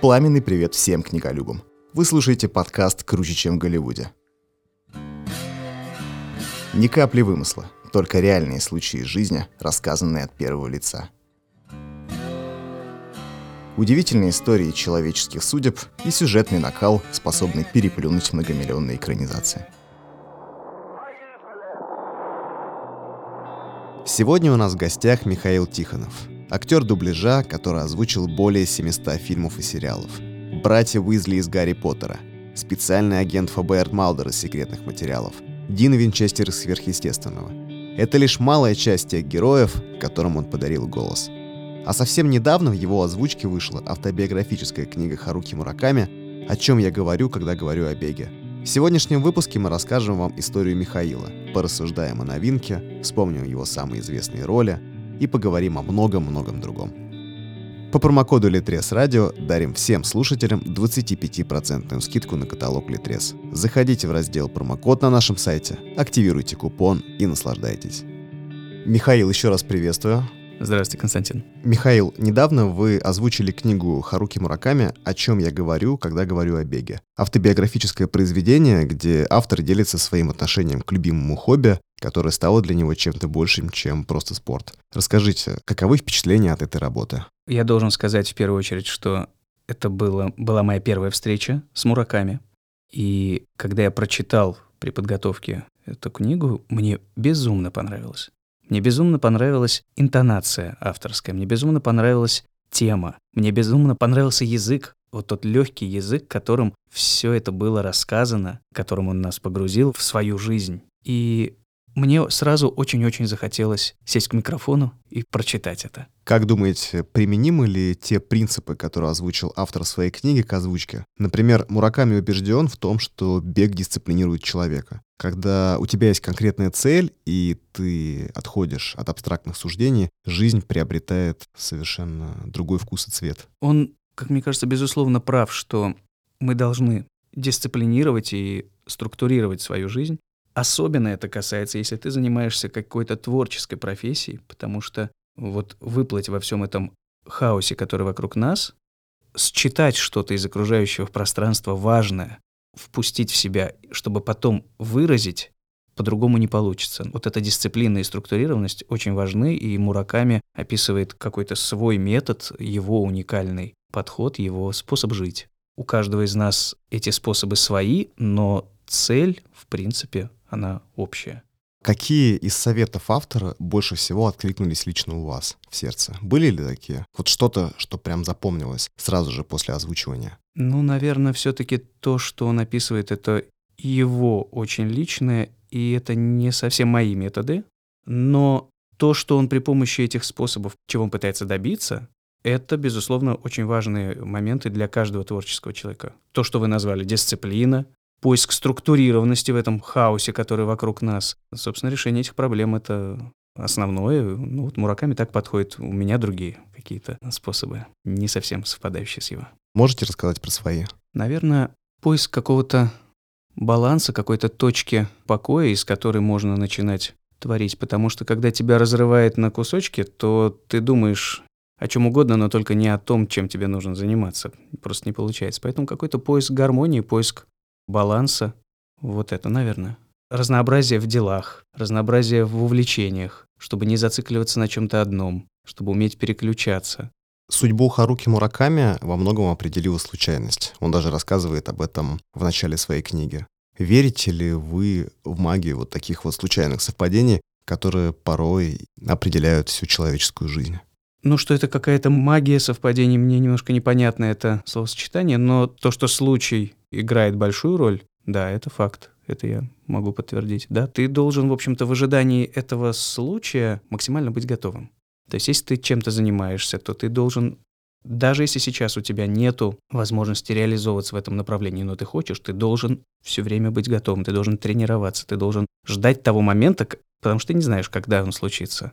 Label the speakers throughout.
Speaker 1: Пламенный привет всем книголюбам. Вы слушаете подкаст «Круче, чем в Голливуде». Ни капли вымысла, только реальные случаи из жизни, рассказанные от первого лица. Удивительные истории человеческих судеб и сюжетный накал, способный переплюнуть многомиллионные экранизации. Сегодня у нас в гостях Михаил Тихонов, актер дубляжа, который озвучил более 700 фильмов и сериалов. Братья Уизли из Гарри Поттера, специальный агент ФБР Малдер из секретных материалов, Дин Винчестер из сверхъестественного. Это лишь малая часть тех героев, которым он подарил голос. А совсем недавно в его озвучке вышла автобиографическая книга Харуки Мураками «О чем я говорю, когда говорю о беге». В сегодняшнем выпуске мы расскажем вам историю Михаила, порассуждаем о новинке, вспомним его самые известные роли и поговорим о многом-многом другом. По промокоду Литрес Радио дарим всем слушателям 25% скидку на каталог Литрес. Заходите в раздел промокод на нашем сайте, активируйте купон и наслаждайтесь. Михаил, еще раз приветствую.
Speaker 2: Здравствуйте, Константин.
Speaker 1: Михаил, недавно вы озвучили книгу Харуки Мураками «О чем я говорю, когда говорю о беге». Автобиографическое произведение, где автор делится своим отношением к любимому хобби, которое стало для него чем-то большим, чем просто спорт. Расскажите, каковы впечатления от этой работы?
Speaker 2: Я должен сказать в первую очередь, что это было, была моя первая встреча с Мураками. И когда я прочитал при подготовке эту книгу, мне безумно понравилось. Мне безумно понравилась интонация авторская, мне безумно понравилась тема, мне безумно понравился язык, вот тот легкий язык, которым все это было рассказано, которым он нас погрузил в свою жизнь. И мне сразу очень-очень захотелось сесть к микрофону и прочитать это.
Speaker 1: Как думаете, применимы ли те принципы, которые озвучил автор своей книги к озвучке? Например, Мураками убежден в том, что бег дисциплинирует человека. Когда у тебя есть конкретная цель, и ты отходишь от абстрактных суждений, жизнь приобретает совершенно другой вкус и цвет.
Speaker 2: Он, как мне кажется, безусловно прав, что мы должны дисциплинировать и структурировать свою жизнь. Особенно это касается, если ты занимаешься какой-то творческой профессией, потому что вот выплыть во всем этом хаосе, который вокруг нас, считать что-то из окружающего пространства важное, впустить в себя, чтобы потом выразить, по-другому не получится. Вот эта дисциплина и структурированность очень важны, и Мураками описывает какой-то свой метод, его уникальный подход, его способ жить. У каждого из нас эти способы свои, но цель, в принципе, она общая.
Speaker 1: Какие из советов автора больше всего откликнулись лично у вас в сердце? Были ли такие? Вот что-то, что прям запомнилось сразу же после озвучивания?
Speaker 2: Ну, наверное, все-таки то, что он описывает, это его очень личное, и это не совсем мои методы. Но то, что он при помощи этих способов, чего он пытается добиться, это, безусловно, очень важные моменты для каждого творческого человека. То, что вы назвали дисциплина, поиск структурированности в этом хаосе, который вокруг нас. Собственно, решение этих проблем — это основное. Ну, вот Мураками так подходит. У меня другие какие-то способы, не совсем совпадающие с его.
Speaker 1: Можете рассказать про свои?
Speaker 2: Наверное, поиск какого-то баланса, какой-то точки покоя, из которой можно начинать творить. Потому что когда тебя разрывает на кусочки, то ты думаешь о чем угодно, но только не о том, чем тебе нужно заниматься. Просто не получается. Поэтому какой-то поиск гармонии, поиск баланса. Вот это, наверное. Разнообразие в делах, разнообразие в увлечениях, чтобы не зацикливаться на чем-то одном, чтобы уметь переключаться.
Speaker 1: Судьбу Харуки Мураками во многом определила случайность. Он даже рассказывает об этом в начале своей книги. Верите ли вы в магию вот таких вот случайных совпадений, которые порой определяют всю человеческую жизнь?
Speaker 2: Ну, что это какая-то магия совпадений, мне немножко непонятно это словосочетание, но то, что случай играет большую роль, да, это факт. Это я могу подтвердить. Да, ты должен, в общем-то, в ожидании этого случая максимально быть готовым. То есть, если ты чем-то занимаешься, то ты должен, даже если сейчас у тебя нету возможности реализовываться в этом направлении, но ты хочешь, ты должен все время быть готовым, ты должен тренироваться, ты должен ждать того момента, потому что ты не знаешь, когда он случится.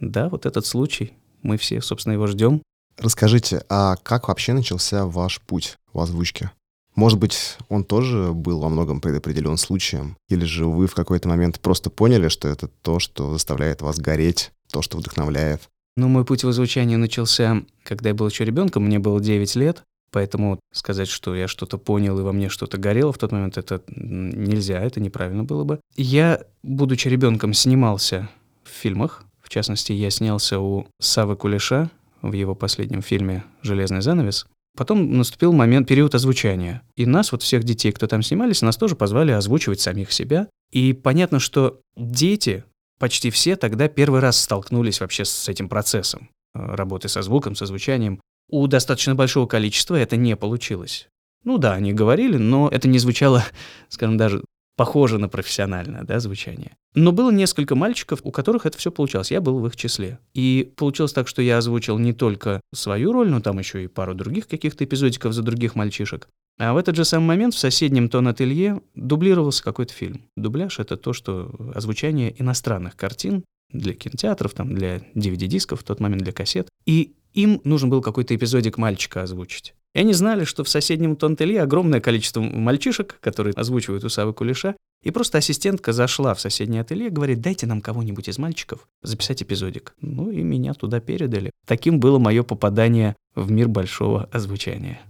Speaker 2: Да, вот этот случай, мы все, собственно, его ждем.
Speaker 1: Расскажите, а как вообще начался ваш путь в озвучке? Может быть, он тоже был во многом предопределен случаем? Или же вы в какой-то момент просто поняли, что это то, что заставляет вас гореть, то, что вдохновляет?
Speaker 2: Ну, мой путь в озвучании начался, когда я был еще ребенком, мне было 9 лет. Поэтому сказать, что я что-то понял и во мне что-то горело в тот момент, это нельзя, это неправильно было бы. Я, будучи ребенком, снимался в фильмах. В частности, я снялся у Савы Кулеша в его последнем фильме «Железный занавес». Потом наступил момент, период озвучания. И нас, вот всех детей, кто там снимались, нас тоже позвали озвучивать самих себя. И понятно, что дети, почти все тогда первый раз столкнулись вообще с этим процессом э, работы со звуком, со звучанием. У достаточно большого количества это не получилось. Ну да, они говорили, но это не звучало, скажем, даже похоже на профессиональное да, звучание. Но было несколько мальчиков, у которых это все получалось. Я был в их числе. И получилось так, что я озвучил не только свою роль, но там еще и пару других каких-то эпизодиков за других мальчишек. А в этот же самый момент в соседнем тон-ателье дублировался какой-то фильм. Дубляж — это то, что озвучание иностранных картин для кинотеатров, там, для DVD-дисков, в тот момент для кассет. И им нужен был какой-то эпизодик мальчика озвучить. И они знали, что в соседнем Тонтелье огромное количество мальчишек, которые озвучивают у Савы Кулеша, и просто ассистентка зашла в соседнее ателье говорит, дайте нам кого-нибудь из мальчиков записать эпизодик. Ну и меня туда передали. Таким было мое попадание в мир большого озвучания.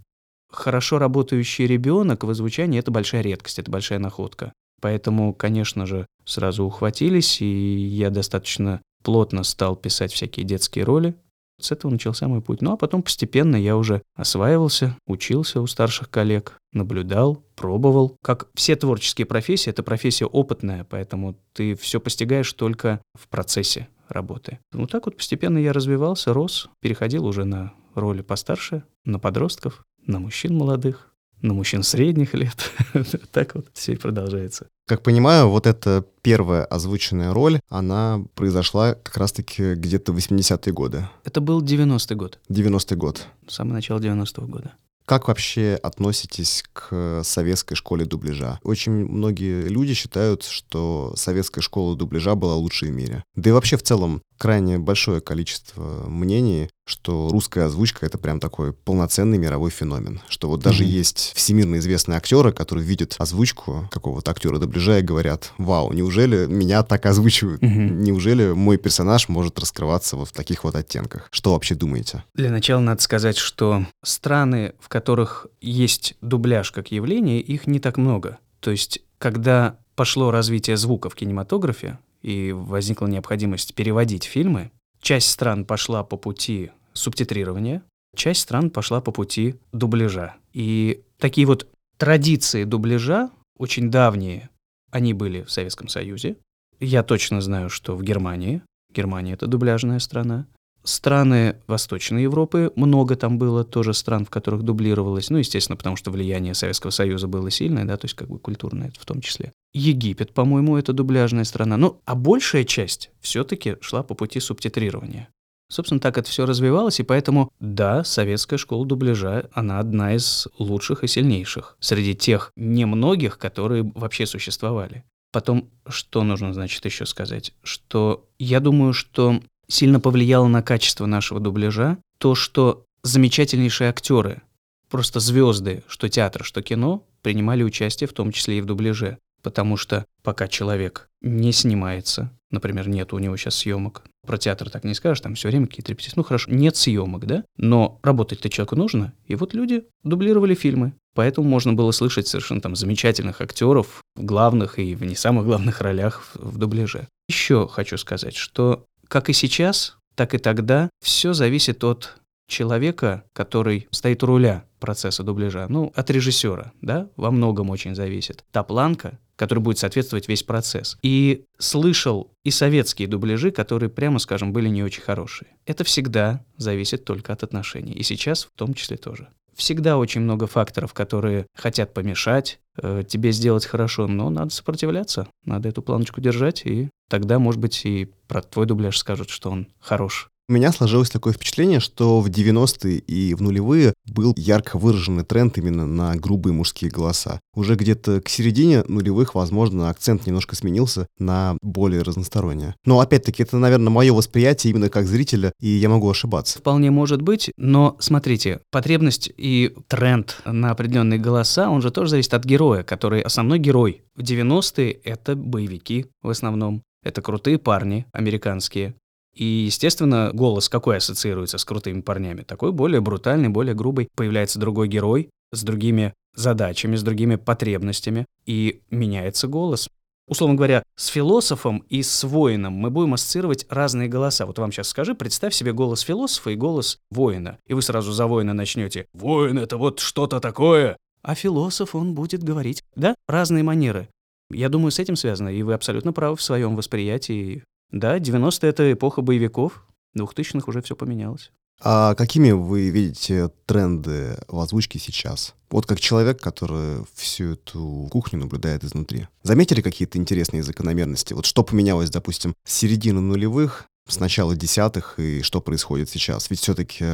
Speaker 2: Хорошо работающий ребенок в озвучании — это большая редкость, это большая находка. Поэтому, конечно же, сразу ухватились, и я достаточно плотно стал писать всякие детские роли, с этого начался мой путь. Ну а потом постепенно я уже осваивался, учился у старших коллег, наблюдал, пробовал. Как все творческие профессии, это профессия опытная, поэтому ты все постигаешь только в процессе работы. Вот так вот постепенно я развивался, рос, переходил уже на роли постарше, на подростков, на мужчин молодых, на мужчин средних лет. так вот все и продолжается.
Speaker 1: Как понимаю, вот эта первая озвученная роль, она произошла как раз-таки где-то в 80-е годы.
Speaker 2: Это был 90-й год.
Speaker 1: 90-й год.
Speaker 2: Самое начало 90-го года.
Speaker 1: Как вообще относитесь к советской школе дубляжа? Очень многие люди считают, что советская школа дубляжа была лучшей в мире. Да и вообще в целом крайне большое количество мнений, что русская озвучка это прям такой полноценный мировой феномен. Что вот даже mm-hmm. есть всемирно известные актеры, которые видят озвучку какого-то актера дубляжа и говорят, вау, неужели меня так озвучивают? Mm-hmm. Неужели мой персонаж может раскрываться вот в таких вот оттенках? Что вообще думаете?
Speaker 2: Для начала надо сказать, что страны, в которых есть дубляж как явление, их не так много. То есть, когда пошло развитие звука в кинематографе, и возникла необходимость переводить фильмы, часть стран пошла по пути субтитрирования, часть стран пошла по пути дубляжа. И такие вот традиции дубляжа, очень давние, они были в Советском Союзе. Я точно знаю, что в Германии, Германия — это дубляжная страна, Страны Восточной Европы, много там было тоже стран, в которых дублировалось, ну, естественно, потому что влияние Советского Союза было сильное, да, то есть как бы культурное в том числе. Египет, по-моему, это дубляжная страна. Ну, а большая часть все-таки шла по пути субтитрирования. Собственно, так это все развивалось, и поэтому, да, советская школа дубляжа, она одна из лучших и сильнейших среди тех немногих, которые вообще существовали. Потом, что нужно, значит, еще сказать? Что я думаю, что сильно повлияло на качество нашего дубляжа то, что замечательнейшие актеры, просто звезды, что театр, что кино, принимали участие в том числе и в дубляже. Потому что пока человек не снимается, например, нет у него сейчас съемок, про театр так не скажешь, там все время какие-то репетиции. Ну хорошо, нет съемок, да? Но работать-то человеку нужно. И вот люди дублировали фильмы. Поэтому можно было слышать совершенно там замечательных актеров в главных и в не самых главных ролях в, в дубляже. Еще хочу сказать, что как и сейчас, так и тогда все зависит от человека, который стоит у руля процесса дубляжа, ну, от режиссера, да, во многом очень зависит. Та планка, которая будет соответствовать весь процесс. И слышал и советские дубляжи, которые, прямо скажем, были не очень хорошие. Это всегда зависит только от отношений. И сейчас в том числе тоже. Всегда очень много факторов, которые хотят помешать э, тебе сделать хорошо, но надо сопротивляться, надо эту планочку держать, и тогда, может быть, и про твой дубляж скажут, что он хорош.
Speaker 1: У меня сложилось такое впечатление, что в 90-е и в нулевые был ярко выраженный тренд именно на грубые мужские голоса. Уже где-то к середине нулевых, возможно, акцент немножко сменился на более разностороннее. Но опять-таки это, наверное, мое восприятие именно как зрителя, и я могу ошибаться.
Speaker 2: Вполне может быть, но смотрите, потребность и тренд на определенные голоса, он же тоже зависит от героя, который основной герой. В 90-е это боевики в основном. Это крутые парни американские, И, естественно, голос какой ассоциируется с крутыми парнями? Такой более брутальный, более грубый. Появляется другой герой с другими задачами, с другими потребностями, и меняется голос. Условно говоря, с философом и с воином мы будем ассоциировать разные голоса. Вот вам сейчас скажи, представь себе голос философа и голос воина. И вы сразу за воина начнете. Воин — это вот что-то такое. А философ, он будет говорить. Да, разные манеры. Я думаю, с этим связано, и вы абсолютно правы в своем восприятии. Да, 90-е — это эпоха боевиков, 2000-х уже все поменялось.
Speaker 1: А какими вы видите тренды в озвучке сейчас? Вот как человек, который всю эту кухню наблюдает изнутри. Заметили какие-то интересные закономерности? Вот что поменялось, допустим, с середины нулевых, с начала десятых, и что происходит сейчас? Ведь все-таки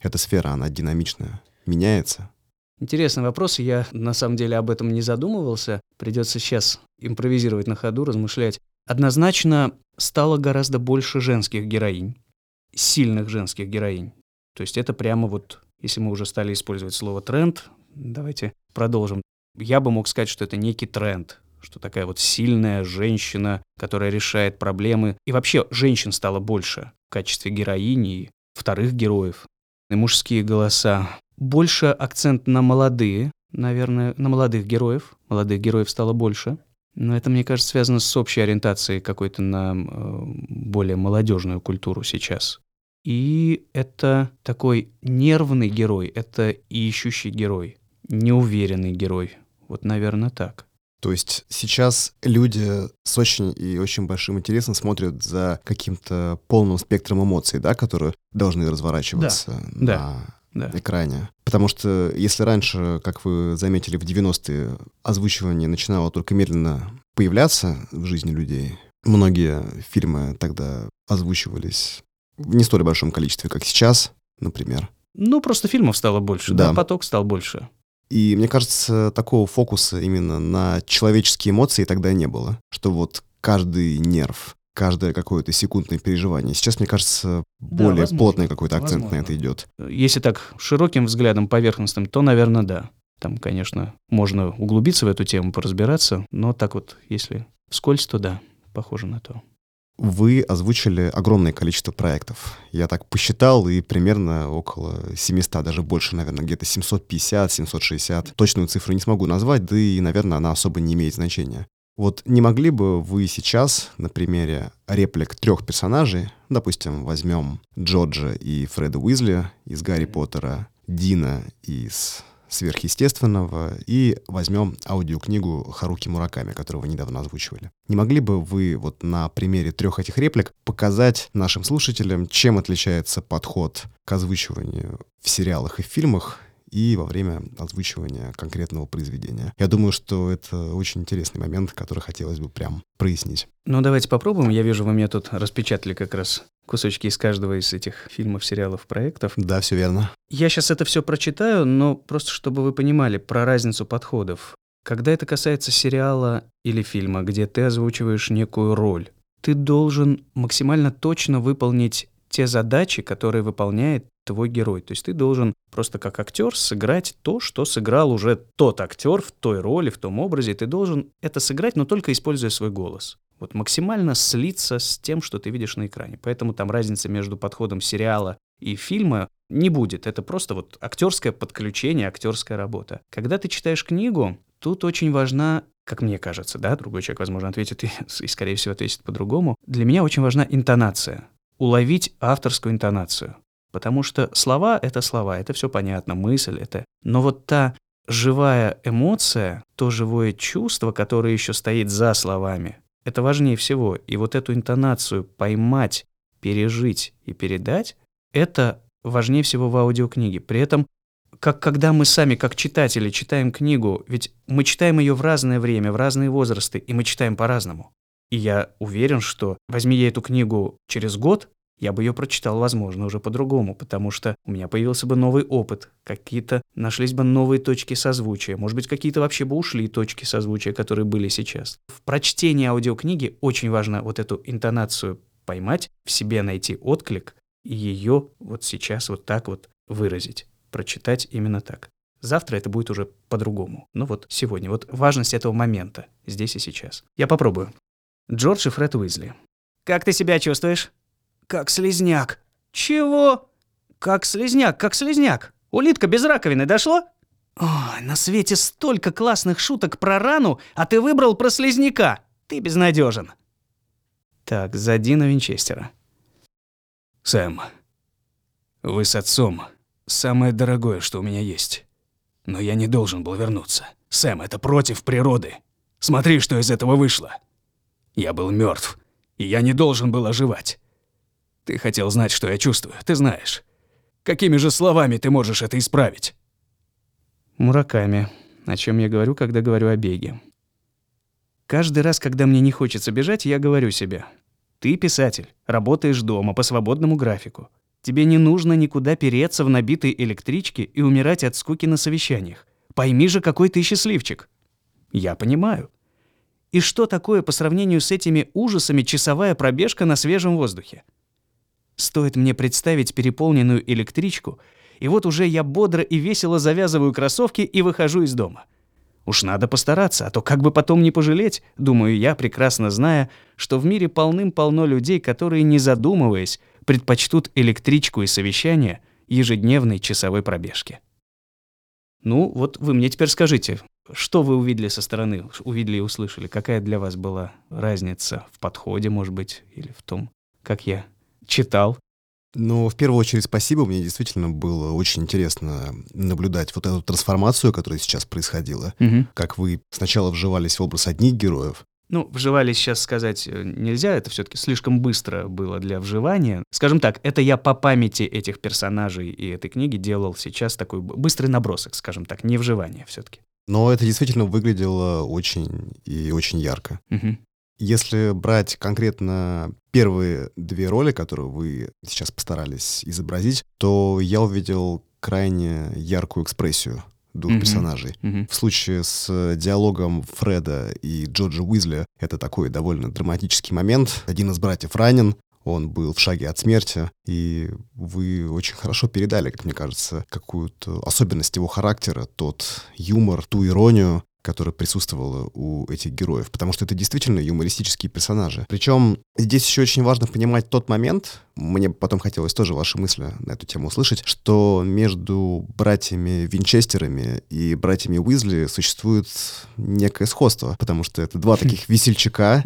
Speaker 1: эта сфера, она динамичная, меняется.
Speaker 2: Интересный вопрос. Я на самом деле об этом не задумывался. Придется сейчас импровизировать на ходу, размышлять. Однозначно стало гораздо больше женских героинь, сильных женских героинь. То есть это прямо вот, если мы уже стали использовать слово тренд, давайте продолжим. Я бы мог сказать, что это некий тренд, что такая вот сильная женщина, которая решает проблемы. И вообще женщин стало больше в качестве героини и вторых героев. И мужские голоса. Больше акцент на молодые, наверное, на молодых героев. Молодых героев стало больше. Но это, мне кажется, связано с общей ориентацией какой-то на э, более молодежную культуру сейчас. И это такой нервный герой, это ищущий герой, неуверенный герой. Вот, наверное, так.
Speaker 1: То есть сейчас люди с очень и очень большим интересом смотрят за каким-то полным спектром эмоций, да, которые должны разворачиваться
Speaker 2: да,
Speaker 1: на
Speaker 2: да.
Speaker 1: Экране. Потому что если раньше, как вы заметили, в 90-е озвучивание начинало только медленно появляться в жизни людей, многие фильмы тогда озвучивались в не столь большом количестве, как сейчас, например.
Speaker 2: Ну, просто фильмов стало больше, да, да поток стал больше.
Speaker 1: И мне кажется, такого фокуса именно на человеческие эмоции тогда не было. Что вот каждый нерв, каждое какое-то секундное переживание. Сейчас, мне кажется, более да, возможно, плотный какой-то акцент возможно. на это идет.
Speaker 2: Если так широким взглядом, поверхностным, то, наверное, да. Там, конечно, можно углубиться в эту тему, поразбираться, но так вот, если вскользь, то да, похоже на то.
Speaker 1: Вы озвучили огромное количество проектов. Я так посчитал, и примерно около 700, даже больше, наверное, где-то 750, 760. Точную цифру не смогу назвать, да и, наверное, она особо не имеет значения. Вот не могли бы вы сейчас на примере реплик трех персонажей, допустим, возьмем Джорджа и Фреда Уизли из Гарри Поттера, Дина из сверхъестественного и возьмем аудиокнигу Харуки Мураками, которую вы недавно озвучивали. Не могли бы вы вот на примере трех этих реплик показать нашим слушателям, чем отличается подход к озвучиванию в сериалах и фильмах и во время озвучивания конкретного произведения. Я думаю, что это очень интересный момент, который хотелось бы прям прояснить.
Speaker 2: Ну, давайте попробуем. Я вижу, вы мне тут распечатали как раз кусочки из каждого из этих фильмов, сериалов, проектов.
Speaker 1: Да, все верно.
Speaker 2: Я сейчас это все прочитаю, но просто чтобы вы понимали про разницу подходов. Когда это касается сериала или фильма, где ты озвучиваешь некую роль, ты должен максимально точно выполнить те задачи, которые выполняет твой герой. То есть ты должен просто как актер сыграть то, что сыграл уже тот актер в той роли, в том образе. Ты должен это сыграть, но только используя свой голос. Вот максимально слиться с тем, что ты видишь на экране. Поэтому там разница между подходом сериала и фильма не будет. Это просто вот актерское подключение, актерская работа. Когда ты читаешь книгу, тут очень важна как мне кажется, да, другой человек, возможно, ответит и, и, скорее всего, ответит по-другому. Для меня очень важна интонация уловить авторскую интонацию. Потому что слова — это слова, это все понятно, мысль — это... Но вот та живая эмоция, то живое чувство, которое еще стоит за словами, это важнее всего. И вот эту интонацию поймать, пережить и передать, это важнее всего в аудиокниге. При этом, как когда мы сами, как читатели, читаем книгу, ведь мы читаем ее в разное время, в разные возрасты, и мы читаем по-разному. И я уверен, что возьми я эту книгу через год, я бы ее прочитал, возможно, уже по-другому, потому что у меня появился бы новый опыт, какие-то нашлись бы новые точки созвучия, может быть, какие-то вообще бы ушли точки созвучия, которые были сейчас. В прочтении аудиокниги очень важно вот эту интонацию поймать, в себе найти отклик и ее вот сейчас вот так вот выразить, прочитать именно так. Завтра это будет уже по-другому. Ну вот сегодня. Вот важность этого момента здесь и сейчас. Я попробую. Джордж и Фред Уизли. «Как ты себя чувствуешь?» Как слезняк. Чего? Как слезняк, как слезняк. Улитка без раковины дошло? Ой, на свете столько классных шуток про рану, а ты выбрал про слезняка. Ты безнадежен. Так, за Дина Винчестера. Сэм, вы с отцом самое дорогое, что у меня есть. Но я не должен был вернуться. Сэм, это против природы. Смотри, что из этого вышло. Я был мертв, и я не должен был оживать. Ты хотел знать, что я чувствую, ты знаешь. Какими же словами ты можешь это исправить? Мураками. О чем я говорю, когда говорю о беге. Каждый раз, когда мне не хочется бежать, я говорю себе. Ты писатель, работаешь дома по свободному графику. Тебе не нужно никуда переться в набитой электричке и умирать от скуки на совещаниях. Пойми же, какой ты счастливчик. Я понимаю. И что такое по сравнению с этими ужасами часовая пробежка на свежем воздухе? Стоит мне представить переполненную электричку, и вот уже я бодро и весело завязываю кроссовки и выхожу из дома. Уж надо постараться, а то как бы потом не пожалеть, думаю я, прекрасно зная, что в мире полным-полно людей, которые, не задумываясь, предпочтут электричку и совещание ежедневной часовой пробежке. Ну, вот вы мне теперь скажите, что вы увидели со стороны, увидели и услышали? Какая для вас была разница в подходе, может быть, или в том, как я читал?
Speaker 1: Ну, в первую очередь, спасибо. Мне действительно было очень интересно наблюдать вот эту трансформацию, которая сейчас происходила.
Speaker 2: Угу.
Speaker 1: Как вы сначала вживались в образ одних героев,
Speaker 2: ну, вживались сейчас сказать э, нельзя, это все-таки слишком быстро было для вживания. Скажем так, это я по памяти этих персонажей и этой книги делал сейчас такой быстрый набросок, скажем так, не вживание все-таки.
Speaker 1: Но это действительно выглядело очень и очень ярко.
Speaker 2: Угу.
Speaker 1: Если брать конкретно первые две роли, которые вы сейчас постарались изобразить, то я увидел крайне яркую экспрессию двух mm-hmm. персонажей.
Speaker 2: Mm-hmm.
Speaker 1: В случае с диалогом Фреда и Джорджа Уизли это такой довольно драматический момент. Один из братьев ранен, он был в шаге от смерти, и вы очень хорошо передали, как мне кажется, какую-то особенность его характера, тот юмор, ту иронию, которая присутствовала у этих героев, потому что это действительно юмористические персонажи. Причем здесь еще очень важно понимать тот момент, мне потом хотелось тоже ваши мысли на эту тему услышать, что между братьями Винчестерами и братьями Уизли существует некое сходство, потому что это два таких весельчака,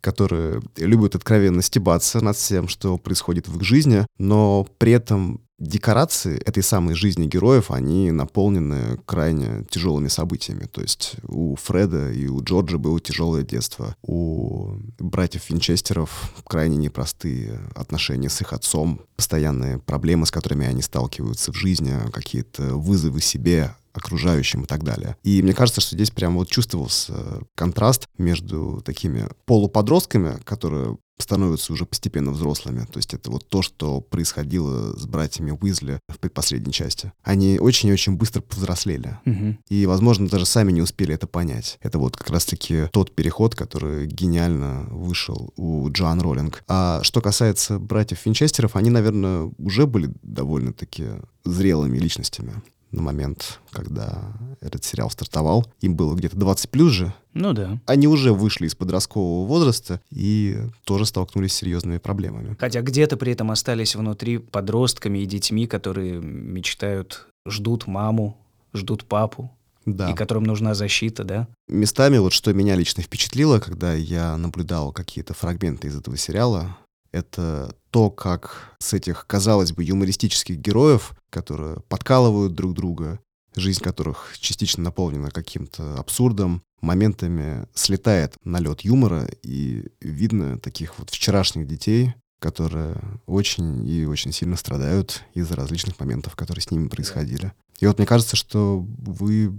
Speaker 1: которые любят откровенно стебаться над всем, что происходит в их жизни, но при этом декорации этой самой жизни героев, они наполнены крайне тяжелыми событиями. То есть у Фреда и у Джорджа было тяжелое детство. У братьев Винчестеров крайне непростые отношения с их отцом, постоянные проблемы, с которыми они сталкиваются в жизни, какие-то вызовы себе, окружающим и так далее. И мне кажется, что здесь прям вот чувствовался контраст между такими полуподростками, которые становятся уже постепенно взрослыми. То есть это вот то, что происходило с братьями Уизли в предпоследней части. Они очень-очень быстро повзрослели.
Speaker 2: Угу.
Speaker 1: И, возможно, даже сами не успели это понять. Это вот как раз-таки тот переход, который гениально вышел у Джоан Роллинг. А что касается братьев Винчестеров, они, наверное, уже были довольно-таки зрелыми личностями на момент, когда этот сериал стартовал. Им было где-то 20 плюс же.
Speaker 2: Ну да.
Speaker 1: Они уже вышли из подросткового возраста и тоже столкнулись с серьезными проблемами.
Speaker 2: Хотя где-то при этом остались внутри подростками и детьми, которые мечтают, ждут маму, ждут папу.
Speaker 1: Да.
Speaker 2: И которым нужна защита, да?
Speaker 1: Местами вот что меня лично впечатлило, когда я наблюдал какие-то фрагменты из этого сериала, это то, как с этих, казалось бы, юмористических героев, которые подкалывают друг друга, жизнь которых частично наполнена каким-то абсурдом, моментами слетает налет юмора, и видно таких вот вчерашних детей, которые очень и очень сильно страдают из-за различных моментов, которые с ними происходили. И вот мне кажется, что вы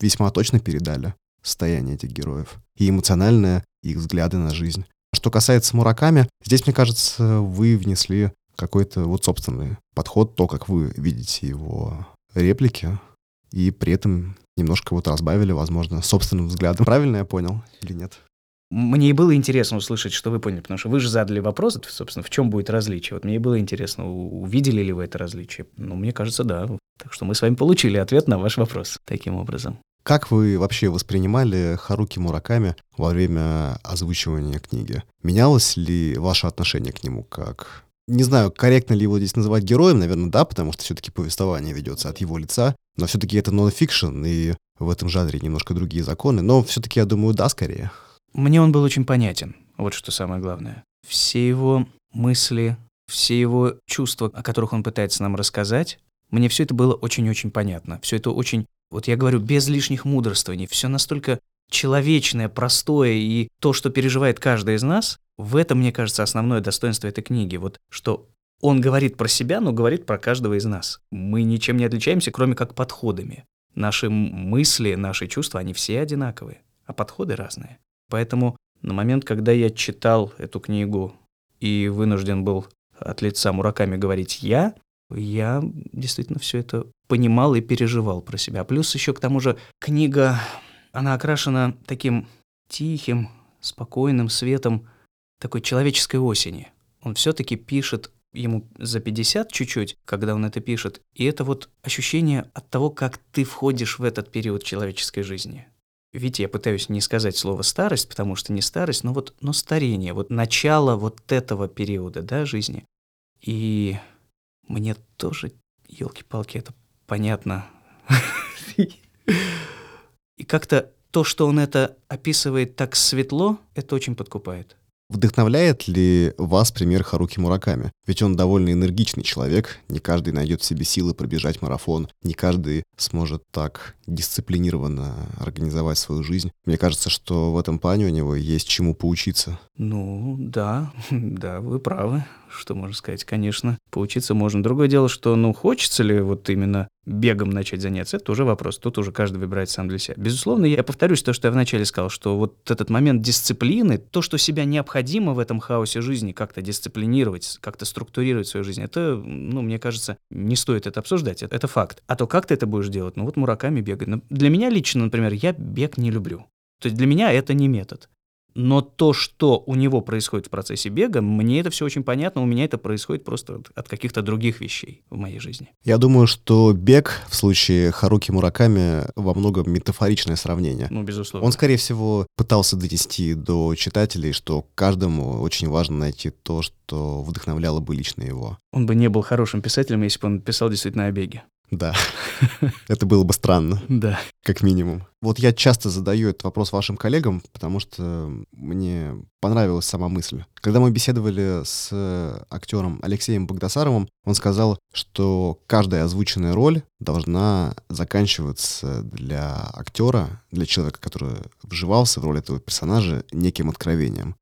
Speaker 1: весьма точно передали состояние этих героев. И эмоциональное, их взгляды на жизнь. Что касается Мураками, здесь, мне кажется, вы внесли какой-то вот собственный подход, то, как вы видите его реплики, и при этом немножко вот разбавили, возможно, собственным взглядом. Правильно я понял или нет?
Speaker 2: Мне и было интересно услышать, что вы поняли, потому что вы же задали вопрос, собственно, в чем будет различие. Вот мне и было интересно, увидели ли вы это различие. Ну, мне кажется, да. Так что мы с вами получили ответ на ваш вопрос таким образом.
Speaker 1: Как вы вообще воспринимали Харуки Мураками во время озвучивания книги? Менялось ли ваше отношение к нему как Не знаю, корректно ли его здесь называть героем, наверное, да, потому что все-таки повествование ведется от его лица, но все-таки это нон-фикшн, и в этом жанре немножко другие законы, но все-таки, я думаю, да, скорее.
Speaker 2: Мне он был очень понятен, вот что самое главное. Все его мысли, все его чувства, о которых он пытается нам рассказать, мне все это было очень-очень понятно. Все это очень, вот я говорю, без лишних мудрствований. Все настолько человечное, простое и то, что переживает каждый из нас, в этом, мне кажется, основное достоинство этой книги. Вот что он говорит про себя, но говорит про каждого из нас. Мы ничем не отличаемся, кроме как подходами. Наши мысли, наши чувства, они все одинаковые, а подходы разные. Поэтому на момент, когда я читал эту книгу и вынужден был от лица Мураками говорить «я», я действительно все это понимал и переживал про себя. Плюс еще к тому же книга, она окрашена таким тихим, спокойным светом такой человеческой осени. Он все-таки пишет ему за 50 чуть-чуть, когда он это пишет, и это вот ощущение от того, как ты входишь в этот период человеческой жизни. Видите, я пытаюсь не сказать слово старость, потому что не старость, но вот но старение, вот начало вот этого периода, да, жизни. И мне тоже, елки-палки, это понятно. И как-то то, что он это описывает так светло, это очень подкупает.
Speaker 1: Вдохновляет ли вас пример Харуки Мураками? Ведь он довольно энергичный человек, не каждый найдет в себе силы пробежать марафон, не каждый сможет так дисциплинированно организовать свою жизнь. Мне кажется, что в этом плане у него есть чему поучиться.
Speaker 2: Ну, да, да, вы правы. Что можно сказать? Конечно, поучиться можно. Другое дело, что, ну, хочется ли вот именно бегом начать заняться, это уже вопрос. Тут уже каждый выбирает сам для себя. Безусловно, я повторюсь то, что я вначале сказал, что вот этот момент дисциплины, то, что себя необходимо в этом хаосе жизни как-то дисциплинировать, как-то структурировать свою жизнь, это, ну, мне кажется, не стоит это обсуждать, это, это факт. А то как ты это будешь делать? Ну, вот мураками бегать. Но для меня лично, например, я бег не люблю. То есть для меня это не метод. Но то, что у него происходит в процессе бега, мне это все очень понятно, у меня это происходит просто от каких-то других вещей в моей жизни.
Speaker 1: Я думаю, что бег в случае Харуки Мураками во многом метафоричное сравнение.
Speaker 2: Ну, безусловно.
Speaker 1: Он, скорее всего, пытался донести до читателей, что каждому очень важно найти то, что вдохновляло бы лично его.
Speaker 2: Он бы не был хорошим писателем, если бы он писал действительно о беге.
Speaker 1: Да, это было бы странно.
Speaker 2: Да.
Speaker 1: Как минимум. Вот я часто задаю этот вопрос вашим коллегам, потому что мне понравилась сама мысль. Когда мы беседовали с актером Алексеем Богдасаровым, он сказал, что каждая озвученная роль должна заканчиваться для актера, для человека, который вживался в роль этого персонажа, неким откровением.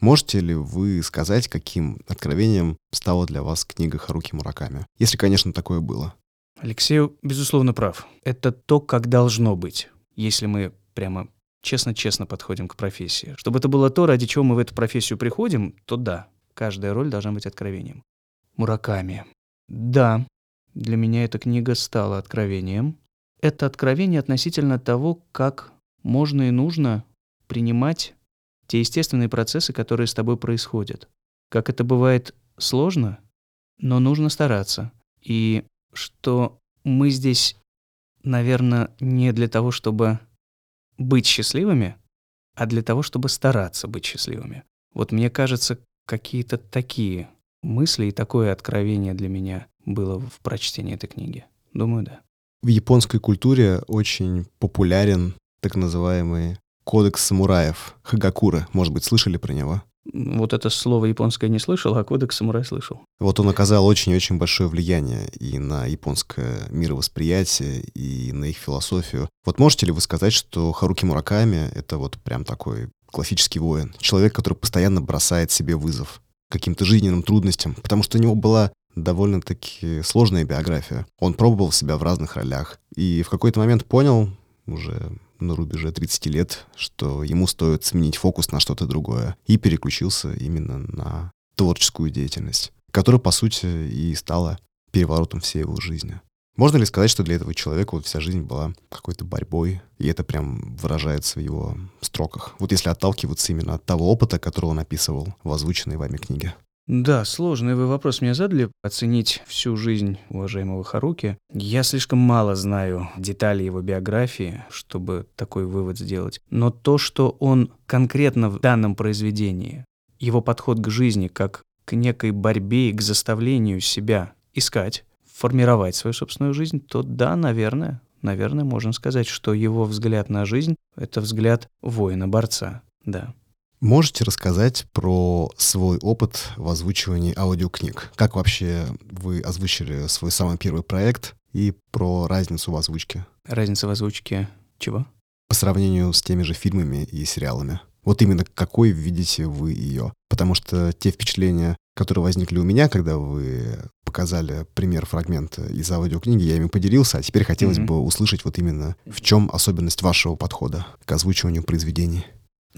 Speaker 1: Можете ли вы сказать, каким откровением стала для вас книга Харуки Мураками? Если, конечно, такое было.
Speaker 2: Алексей, безусловно, прав. Это то, как должно быть, если мы прямо честно-честно подходим к профессии. Чтобы это было то, ради чего мы в эту профессию приходим, то да, каждая роль должна быть откровением. Мураками. Да, для меня эта книга стала откровением. Это откровение относительно того, как можно и нужно принимать те естественные процессы, которые с тобой происходят. Как это бывает сложно, но нужно стараться. И что мы здесь, наверное, не для того, чтобы быть счастливыми, а для того, чтобы стараться быть счастливыми. Вот мне кажется, какие-то такие мысли и такое откровение для меня было в прочтении этой книги. Думаю, да.
Speaker 1: В японской культуре очень популярен так называемый кодекс самураев Хагакура. Может быть, слышали про него?
Speaker 2: Вот это слово японское не слышал, а кодекс самурай слышал.
Speaker 1: Вот он оказал очень-очень большое влияние и на японское мировосприятие, и на их философию. Вот можете ли вы сказать, что Харуки Мураками — это вот прям такой классический воин, человек, который постоянно бросает себе вызов каким-то жизненным трудностям, потому что у него была довольно-таки сложная биография. Он пробовал себя в разных ролях и в какой-то момент понял, уже на рубеже 30 лет, что ему стоит сменить фокус на что-то другое. И переключился именно на творческую деятельность, которая, по сути, и стала переворотом всей его жизни. Можно ли сказать, что для этого человека вот вся жизнь была какой-то борьбой, и это прям выражается в его строках? Вот если отталкиваться именно от того опыта, который он описывал в озвученной вами книге.
Speaker 2: Да, сложный вы вопрос мне задали. Оценить всю жизнь уважаемого Харуки. Я слишком мало знаю деталей его биографии, чтобы такой вывод сделать. Но то, что он конкретно в данном произведении, его подход к жизни как к некой борьбе и к заставлению себя искать, формировать свою собственную жизнь, то да, наверное, наверное, можно сказать, что его взгляд на жизнь — это взгляд воина-борца, да.
Speaker 1: Можете рассказать про свой опыт в озвучивании аудиокниг? Как вообще вы озвучили свой самый первый проект и про разницу в озвучке?
Speaker 2: Разница в озвучке чего?
Speaker 1: По сравнению с теми же фильмами и сериалами. Вот именно какой видите вы ее? Потому что те впечатления, которые возникли у меня, когда вы показали пример фрагмента из аудиокниги, я ими поделился, а теперь хотелось mm-hmm. бы услышать вот именно в чем особенность вашего подхода к озвучиванию произведений.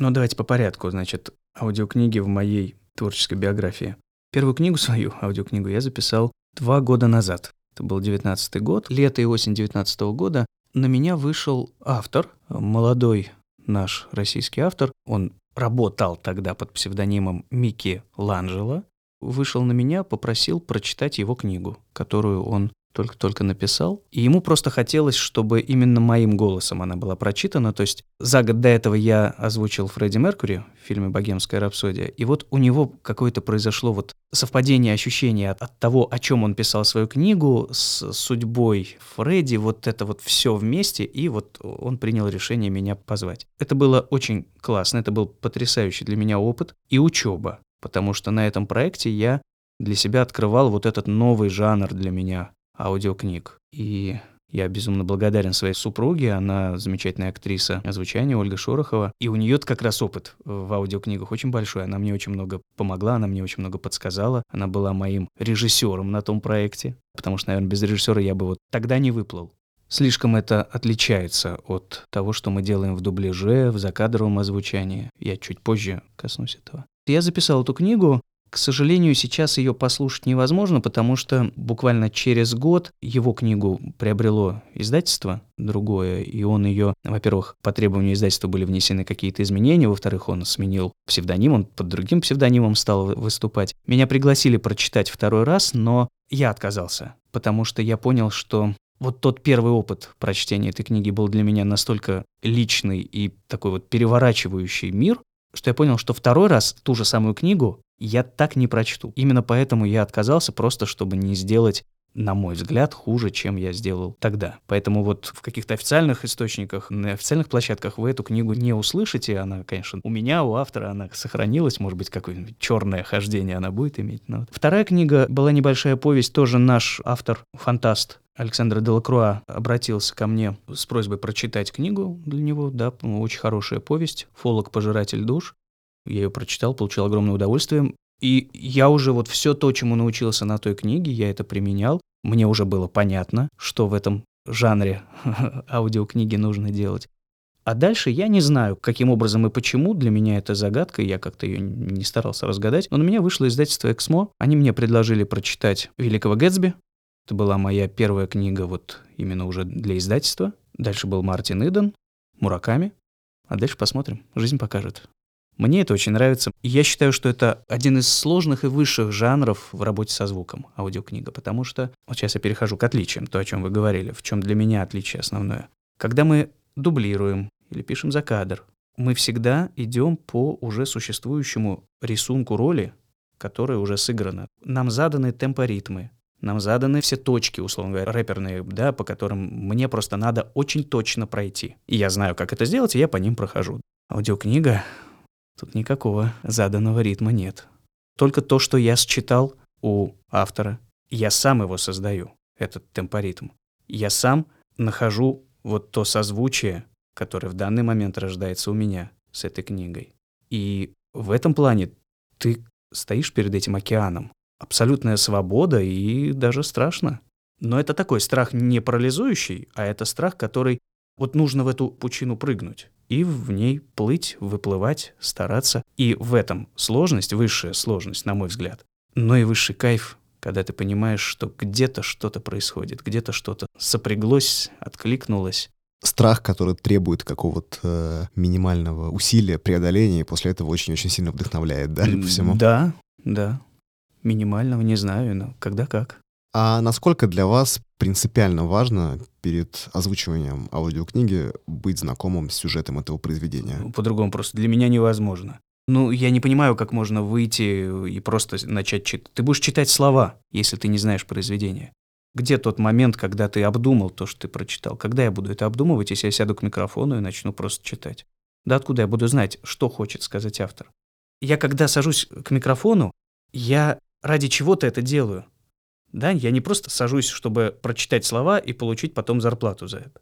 Speaker 2: Ну, давайте по порядку. Значит, аудиокниги в моей творческой биографии. Первую книгу свою, аудиокнигу, я записал два года назад. Это был девятнадцатый год. Лето и осень девятнадцатого года на меня вышел автор, молодой наш российский автор. Он работал тогда под псевдонимом Микки Ланджело. Вышел на меня, попросил прочитать его книгу, которую он только-только написал. И ему просто хотелось, чтобы именно моим голосом она была прочитана. То есть за год до этого я озвучил Фредди Меркури в фильме «Богемская рапсодия». И вот у него какое-то произошло вот совпадение ощущения от, от того, о чем он писал свою книгу, с судьбой Фредди, вот это вот все вместе, и вот он принял решение меня позвать. Это было очень классно, это был потрясающий для меня опыт и учеба, потому что на этом проекте я для себя открывал вот этот новый жанр для меня аудиокниг. И я безумно благодарен своей супруге, она замечательная актриса озвучания Ольга Шорохова. И у нее как раз опыт в аудиокнигах очень большой. Она мне очень много помогла, она мне очень много подсказала. Она была моим режиссером на том проекте, потому что, наверное, без режиссера я бы вот тогда не выплыл. Слишком это отличается от того, что мы делаем в дубляже, в закадровом озвучании. Я чуть позже коснусь этого. Я записал эту книгу, к сожалению, сейчас ее послушать невозможно, потому что буквально через год его книгу приобрело издательство другое, и он ее, во-первых, по требованию издательства были внесены какие-то изменения, во-вторых, он сменил псевдоним, он под другим псевдонимом стал выступать. Меня пригласили прочитать второй раз, но я отказался, потому что я понял, что вот тот первый опыт прочтения этой книги был для меня настолько личный и такой вот переворачивающий мир, что я понял, что второй раз ту же самую книгу я так не прочту. Именно поэтому я отказался, просто чтобы не сделать на мой взгляд, хуже, чем я сделал тогда. Поэтому вот в каких-то официальных источниках, на официальных площадках вы эту книгу не услышите. Она, конечно, у меня, у автора она сохранилась, может быть, какое-нибудь черное хождение она будет иметь. Но. Вторая книга была небольшая повесть, тоже наш автор, фантаст Александр Делакруа обратился ко мне с просьбой прочитать книгу для него, да, очень хорошая повесть «Фолок. Пожиратель душ». Я ее прочитал, получил огромное удовольствие. И я уже вот все то, чему научился на той книге, я это применял. Мне уже было понятно, что в этом жанре аудиокниги нужно делать. А дальше я не знаю, каким образом и почему. Для меня это загадка, я как-то ее не старался разгадать. Но на меня вышло издательство «Эксмо». Они мне предложили прочитать «Великого Гэтсби». Это была моя первая книга вот именно уже для издательства. Дальше был Мартин Иден, Мураками. А дальше посмотрим. Жизнь покажет. Мне это очень нравится. Я считаю, что это один из сложных и высших жанров в работе со звуком, аудиокнига, потому что... Вот сейчас я перехожу к отличиям, то, о чем вы говорили, в чем для меня отличие основное. Когда мы дублируем или пишем за кадр, мы всегда идем по уже существующему рисунку роли, которая уже сыграна. Нам заданы темпоритмы, нам заданы все точки, условно говоря, рэперные, да, по которым мне просто надо очень точно пройти. И я знаю, как это сделать, и я по ним прохожу. Аудиокнига Тут никакого заданного ритма нет. Только то, что я считал у автора. Я сам его создаю, этот темпоритм. Я сам нахожу вот то созвучие, которое в данный момент рождается у меня с этой книгой. И в этом плане ты стоишь перед этим океаном. Абсолютная свобода и даже страшно. Но это такой страх не парализующий, а это страх, который вот нужно в эту пучину прыгнуть и в ней плыть, выплывать, стараться. И в этом сложность, высшая сложность, на мой взгляд. Но и высший кайф, когда ты понимаешь, что где-то что-то происходит, где-то что-то сопряглось, откликнулось.
Speaker 1: Страх, который требует какого-то э, минимального усилия, преодоления, и после этого очень-очень сильно вдохновляет, да, по всему?
Speaker 2: Да, да. Минимального не знаю, но когда как.
Speaker 1: А насколько для вас принципиально важно перед озвучиванием аудиокниги быть знакомым с сюжетом этого произведения?
Speaker 2: Ну, по-другому просто для меня невозможно. Ну, я не понимаю, как можно выйти и просто начать читать. Ты будешь читать слова, если ты не знаешь произведения. Где тот момент, когда ты обдумал то, что ты прочитал? Когда я буду это обдумывать, если я сяду к микрофону и начну просто читать? Да откуда я буду знать, что хочет сказать автор? Я когда сажусь к микрофону, я ради чего-то это делаю. Да, я не просто сажусь, чтобы прочитать слова и получить потом зарплату за это.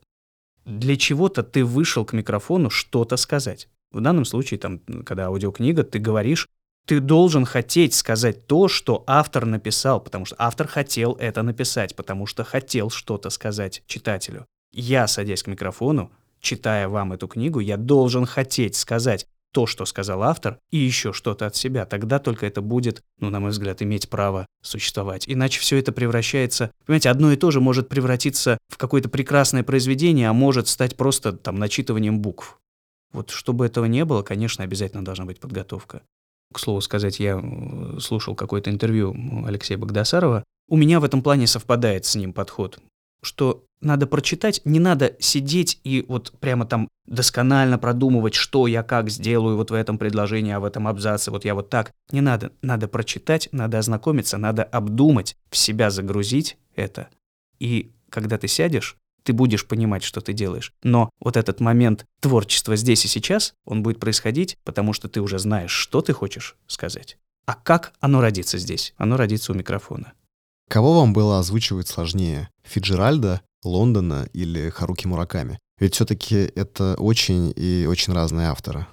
Speaker 2: Для чего-то ты вышел к микрофону что-то сказать. В данном случае, там, когда аудиокнига, ты говоришь, ты должен хотеть сказать то, что автор написал, потому что автор хотел это написать, потому что хотел что-то сказать читателю. Я, садясь к микрофону, читая вам эту книгу, я должен хотеть сказать то, что сказал автор, и еще что-то от себя. Тогда только это будет, ну, на мой взгляд, иметь право существовать. Иначе все это превращается... Понимаете, одно и то же может превратиться в какое-то прекрасное произведение, а может стать просто там начитыванием букв. Вот чтобы этого не было, конечно, обязательно должна быть подготовка. К слову сказать, я слушал какое-то интервью Алексея Богдасарова. У меня в этом плане совпадает с ним подход, что надо прочитать, не надо сидеть и вот прямо там досконально продумывать, что я как сделаю вот в этом предложении, а в этом абзаце, вот я вот так. Не надо. Надо прочитать, надо ознакомиться, надо обдумать, в себя загрузить это. И когда ты сядешь, ты будешь понимать, что ты делаешь. Но вот этот момент творчества здесь и сейчас, он будет происходить, потому что ты уже знаешь, что ты хочешь сказать. А как оно родится здесь? Оно родится у микрофона.
Speaker 1: Кого вам было озвучивать сложнее? Фиджеральда, Лондона или Харуки Мураками? Ведь все-таки это очень и очень разные авторы.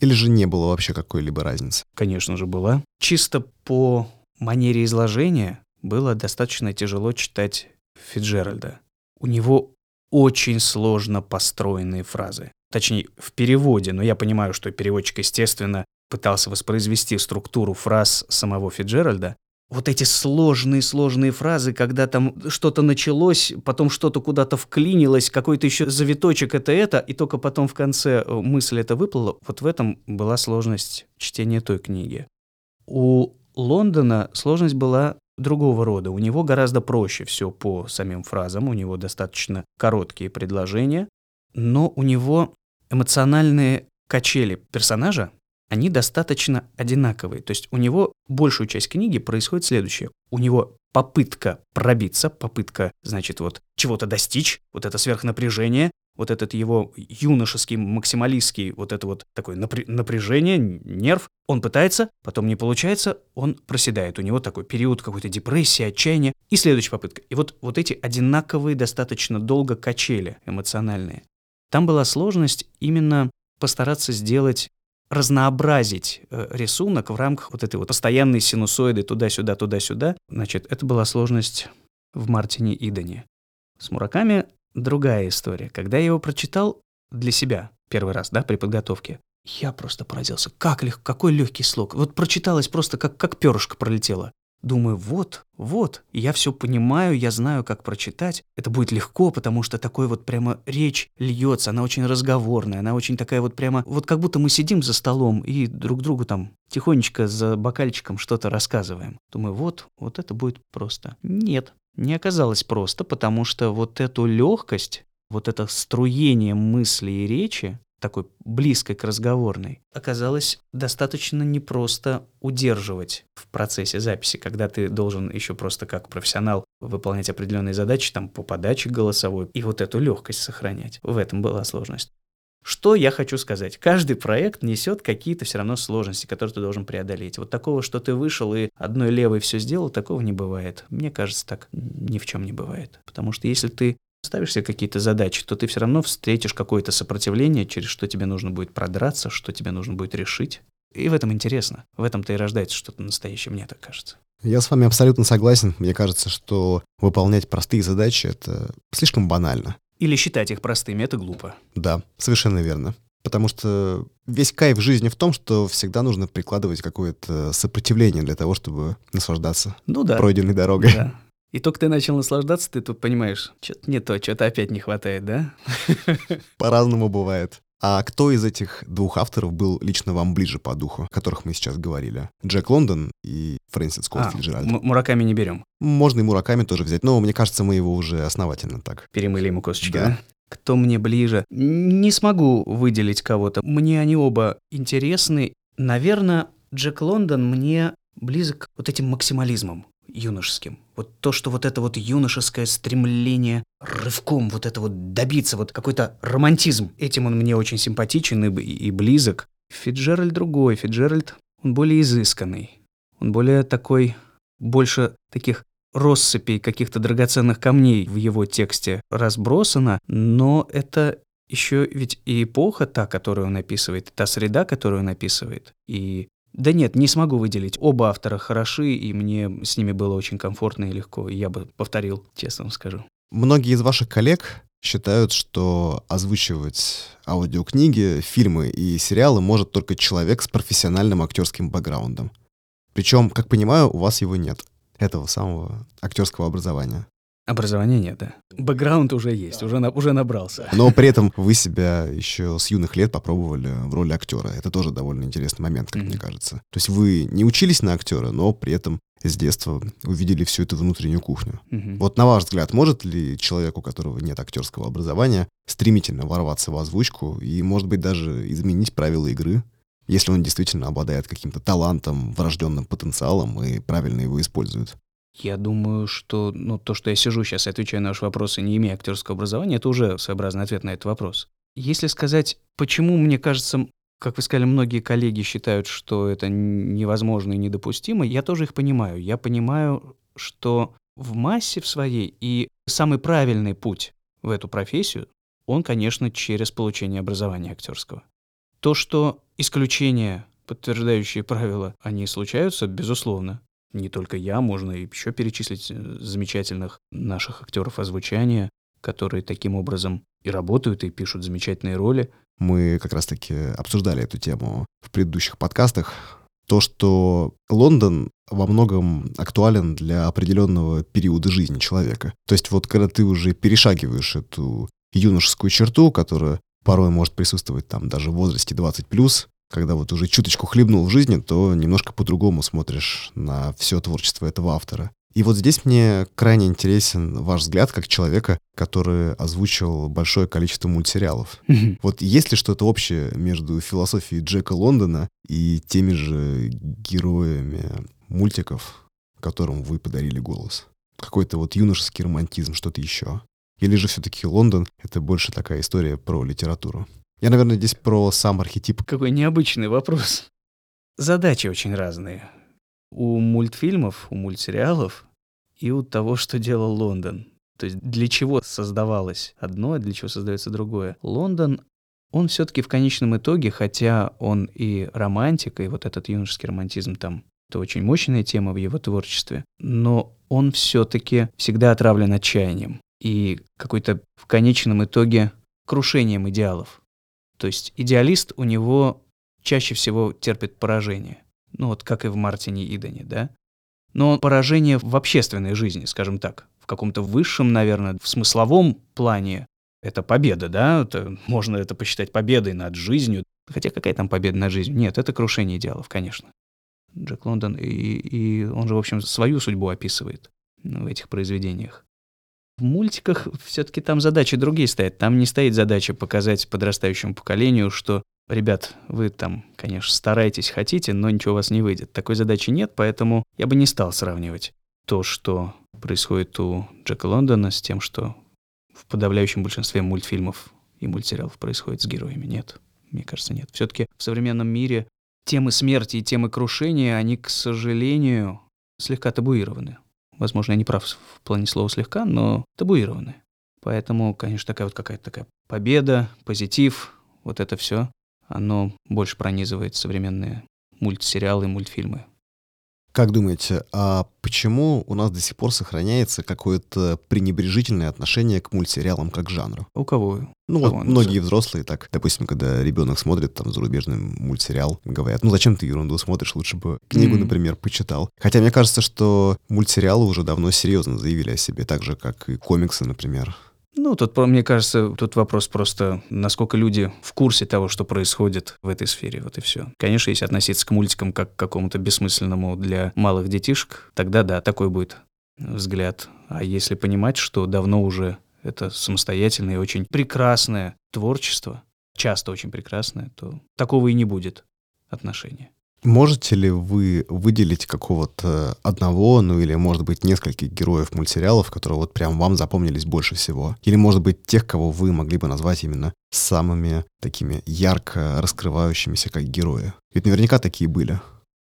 Speaker 1: Или же не было вообще какой-либо разницы?
Speaker 2: Конечно же, была. Чисто по манере изложения было достаточно тяжело читать Фиджеральда. У него очень сложно построенные фразы. Точнее, в переводе, но я понимаю, что переводчик, естественно, пытался воспроизвести структуру фраз самого Фиджеральда, вот эти сложные-сложные фразы, когда там что-то началось, потом что-то куда-то вклинилось, какой-то еще завиточек это это, и только потом в конце э, мысль это выплыла, вот в этом была сложность чтения той книги. У Лондона сложность была другого рода. У него гораздо проще все по самим фразам, у него достаточно короткие предложения, но у него эмоциональные качели персонажа они достаточно одинаковые. То есть у него большую часть книги происходит следующее. У него попытка пробиться, попытка, значит, вот чего-то достичь, вот это сверхнапряжение, вот этот его юношеский, максималистский, вот это вот такое напря- напряжение, нерв, он пытается, потом не получается, он проседает. У него такой период какой-то депрессии, отчаяния. И следующая попытка. И вот, вот эти одинаковые достаточно долго качели эмоциональные. Там была сложность именно постараться сделать разнообразить э, рисунок в рамках вот этой вот постоянной синусоиды туда-сюда, туда-сюда. Значит, это была сложность в Мартине Идане. С Мураками другая история. Когда я его прочитал для себя первый раз, да, при подготовке, я просто поразился. Как лег, какой легкий слог. Вот прочиталось просто как, как перышко пролетело. Думаю, вот, вот, я все понимаю, я знаю, как прочитать. Это будет легко, потому что такой вот прямо речь льется, она очень разговорная, она очень такая вот прямо, вот как будто мы сидим за столом и друг другу там тихонечко за бокальчиком что-то рассказываем. Думаю, вот, вот это будет просто. Нет, не оказалось просто, потому что вот эту легкость, вот это струение мысли и речи, такой близкой к разговорной, оказалось достаточно непросто удерживать в процессе записи, когда ты должен еще просто как профессионал выполнять определенные задачи там по подаче голосовой и вот эту легкость сохранять. В этом была сложность. Что я хочу сказать? Каждый проект несет какие-то все равно сложности, которые ты должен преодолеть. Вот такого, что ты вышел и одной левой все сделал, такого не бывает. Мне кажется, так ни в чем не бывает. Потому что если ты ставишь себе какие-то задачи, то ты все равно встретишь какое-то сопротивление, через что тебе нужно будет продраться, что тебе нужно будет решить. И в этом интересно. В этом-то и рождается что-то настоящее, мне так кажется.
Speaker 1: Я с вами абсолютно согласен. Мне кажется, что выполнять простые задачи — это слишком банально.
Speaker 2: Или считать их простыми — это глупо.
Speaker 1: Да, совершенно верно. Потому что весь кайф жизни в том, что всегда нужно прикладывать какое-то сопротивление для того, чтобы наслаждаться
Speaker 2: ну, да.
Speaker 1: пройденной дорогой.
Speaker 2: Да. И только ты начал наслаждаться, ты тут понимаешь, что-то не то, что-то опять не хватает, да?
Speaker 1: По-разному бывает. А кто из этих двух авторов был лично вам ближе по духу, о которых мы сейчас говорили? Джек Лондон и Фрэнсис Скотт
Speaker 2: А,
Speaker 1: Фиджеральд.
Speaker 2: Мураками не берем.
Speaker 1: Можно и Мураками тоже взять, но мне кажется, мы его уже основательно так.
Speaker 2: Перемыли ему косточки,
Speaker 1: Да.
Speaker 2: да? Кто мне ближе? Не смогу выделить кого-то. Мне они оба интересны. Наверное, Джек Лондон мне близок вот этим максимализмом юношеским. Вот то, что вот это вот юношеское стремление рывком вот это вот добиться, вот какой-то романтизм. Этим он мне очень симпатичен и, и близок. Фиджеральд другой. Фиджеральд, он более изысканный. Он более такой, больше таких россыпей каких-то драгоценных камней в его тексте разбросано, но это еще ведь и эпоха та, которую он описывает, та среда, которую он описывает, и да нет, не смогу выделить. Оба автора хороши, и мне с ними было очень комфортно и легко. Я бы повторил, честно вам скажу.
Speaker 1: Многие из ваших коллег считают, что озвучивать аудиокниги, фильмы и сериалы может только человек с профессиональным актерским бэкграундом. Причем, как понимаю, у вас его нет, этого самого актерского образования.
Speaker 2: Образования нет, да. Бэкграунд уже есть, уже, на, уже набрался.
Speaker 1: Но при этом вы себя еще с юных лет попробовали в роли актера. Это тоже довольно интересный момент, как mm-hmm. мне кажется. То есть вы не учились на актера, но при этом с детства увидели всю эту внутреннюю кухню. Mm-hmm. Вот на ваш взгляд, может ли человек, у которого нет актерского образования, стремительно ворваться в озвучку и, может быть, даже изменить правила игры, если он действительно обладает каким-то талантом, врожденным потенциалом и правильно его использует?
Speaker 2: Я думаю, что ну, то, что я сижу сейчас и отвечаю на ваши вопросы, не имея актерского образования, это уже своеобразный ответ на этот вопрос. Если сказать, почему, мне кажется, как вы сказали, многие коллеги считают, что это невозможно и недопустимо, я тоже их понимаю. Я понимаю, что в массе в своей и самый правильный путь в эту профессию, он, конечно, через получение образования актерского. То, что исключения, подтверждающие правила, они случаются, безусловно не только я, можно еще перечислить э, замечательных наших актеров озвучания, которые таким образом и работают, и пишут замечательные роли.
Speaker 1: Мы как раз-таки обсуждали эту тему в предыдущих подкастах. То, что Лондон во многом актуален для определенного периода жизни человека. То есть вот когда ты уже перешагиваешь эту юношескую черту, которая порой может присутствовать там даже в возрасте 20+, когда вот уже чуточку хлебнул в жизни, то немножко по-другому смотришь на все творчество этого автора. И вот здесь мне крайне интересен ваш взгляд как человека, который озвучил большое количество мультсериалов. Вот есть ли что-то общее между философией Джека Лондона и теми же героями мультиков, которым вы подарили голос? Какой-то вот юношеский романтизм, что-то еще? Или же все-таки Лондон — это больше такая история про литературу? Я, наверное, здесь про сам архетип.
Speaker 2: Какой необычный вопрос. Задачи очень разные. У мультфильмов, у мультсериалов и у того, что делал Лондон. То есть для чего создавалось одно, а для чего создается другое. Лондон, он все-таки в конечном итоге, хотя он и романтик, и вот этот юношеский романтизм там, это очень мощная тема в его творчестве, но он все-таки всегда отравлен отчаянием и какой-то в конечном итоге крушением идеалов. То есть идеалист у него чаще всего терпит поражение. Ну вот как и в Мартине Идене, да? Но поражение в общественной жизни, скажем так, в каком-то высшем, наверное, в смысловом плане это победа, да? Это, можно это посчитать победой над жизнью. Хотя какая там победа над жизнью? Нет, это крушение идеалов, конечно. Джек Лондон, и, и он же, в общем, свою судьбу описывает в этих произведениях. В мультиках все-таки там задачи другие стоят. Там не стоит задача показать подрастающему поколению, что ребят, вы там, конечно, стараетесь, хотите, но ничего у вас не выйдет. Такой задачи нет, поэтому я бы не стал сравнивать то, что происходит у Джека Лондона с тем, что в подавляющем большинстве мультфильмов и мультсериалов происходит с героями. Нет, мне кажется, нет. Все-таки в современном мире темы смерти и темы крушения, они, к сожалению, слегка табуированы. Возможно, я не прав в плане слова слегка, но табуированы. Поэтому, конечно, такая вот какая-то такая победа, позитив, вот это все, оно больше пронизывает современные мультсериалы, мультфильмы.
Speaker 1: Как думаете, а почему у нас до сих пор сохраняется какое-то пренебрежительное отношение к мультсериалам как жанру?
Speaker 2: У кого?
Speaker 1: Ну вот многие взрослые так, допустим, когда ребенок смотрит там зарубежный мультсериал, говорят, ну зачем ты ерунду смотришь, лучше бы книгу, mm-hmm. например, почитал. Хотя мне кажется, что мультсериалы уже давно серьезно заявили о себе, так же, как и комиксы, например.
Speaker 2: Ну, тут, мне кажется, тут вопрос просто, насколько люди в курсе того, что происходит в этой сфере, вот и все. Конечно, если относиться к мультикам как к какому-то бессмысленному для малых детишек, тогда да, такой будет взгляд. А если понимать, что давно уже это самостоятельное и очень прекрасное творчество, часто очень прекрасное, то такого и не будет. отношения.
Speaker 1: Можете ли вы выделить какого-то одного, ну или, может быть, нескольких героев мультсериалов, которые вот прям вам запомнились больше всего? Или, может быть, тех, кого вы могли бы назвать именно самыми такими ярко раскрывающимися как герои? Ведь наверняка такие были.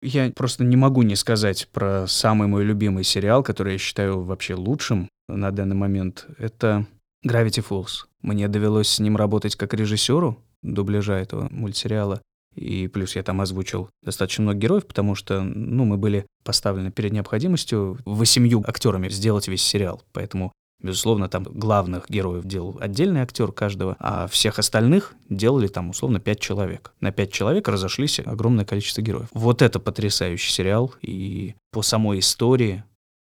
Speaker 2: Я просто не могу не сказать про самый мой любимый сериал, который я считаю вообще лучшим на данный момент. Это Gravity Falls. Мне довелось с ним работать как режиссеру дубляжа этого мультсериала. И плюс я там озвучил достаточно много героев, потому что, ну, мы были поставлены перед необходимостью восемью актерами сделать весь сериал. Поэтому, безусловно, там главных героев делал отдельный актер каждого, а всех остальных делали там, условно, пять человек. На пять человек разошлись огромное количество героев. Вот это потрясающий сериал. И по самой истории,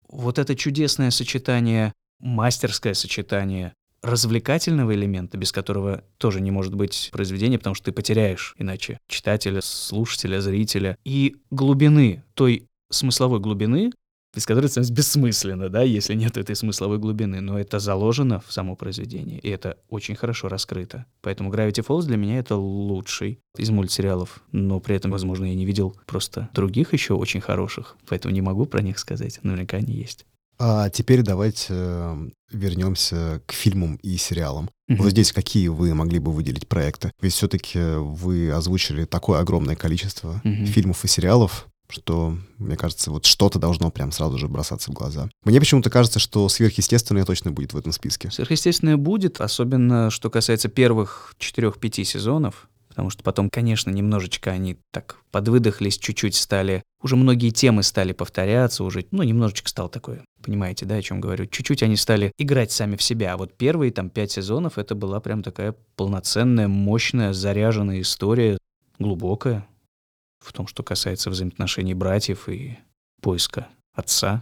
Speaker 2: вот это чудесное сочетание, мастерское сочетание развлекательного элемента, без которого тоже не может быть произведения, потому что ты потеряешь иначе читателя, слушателя, зрителя, и глубины, той смысловой глубины, без которой становится бессмысленно, да, если нет этой смысловой глубины, но это заложено в само произведение, и это очень хорошо раскрыто. Поэтому Gravity Falls для меня это лучший из мультсериалов, но при этом, возможно, я не видел просто других еще очень хороших, поэтому не могу про них сказать, наверняка они есть.
Speaker 1: А теперь давайте э, вернемся к фильмам и сериалам. Mm-hmm. Вот здесь какие вы могли бы выделить проекты? Ведь все-таки вы озвучили такое огромное количество mm-hmm. фильмов и сериалов, что, мне кажется, вот что-то должно прям сразу же бросаться в глаза. Мне почему-то кажется, что сверхъестественное точно будет в этом списке.
Speaker 2: Сверхъестественное будет, особенно что касается первых четырех-пяти сезонов потому что потом, конечно, немножечко они так подвыдохлись, чуть-чуть стали, уже многие темы стали повторяться, уже, ну, немножечко стало такое, понимаете, да, о чем говорю, чуть-чуть они стали играть сами в себя, а вот первые там пять сезонов это была прям такая полноценная, мощная, заряженная история, глубокая, в том, что касается взаимоотношений братьев и поиска отца,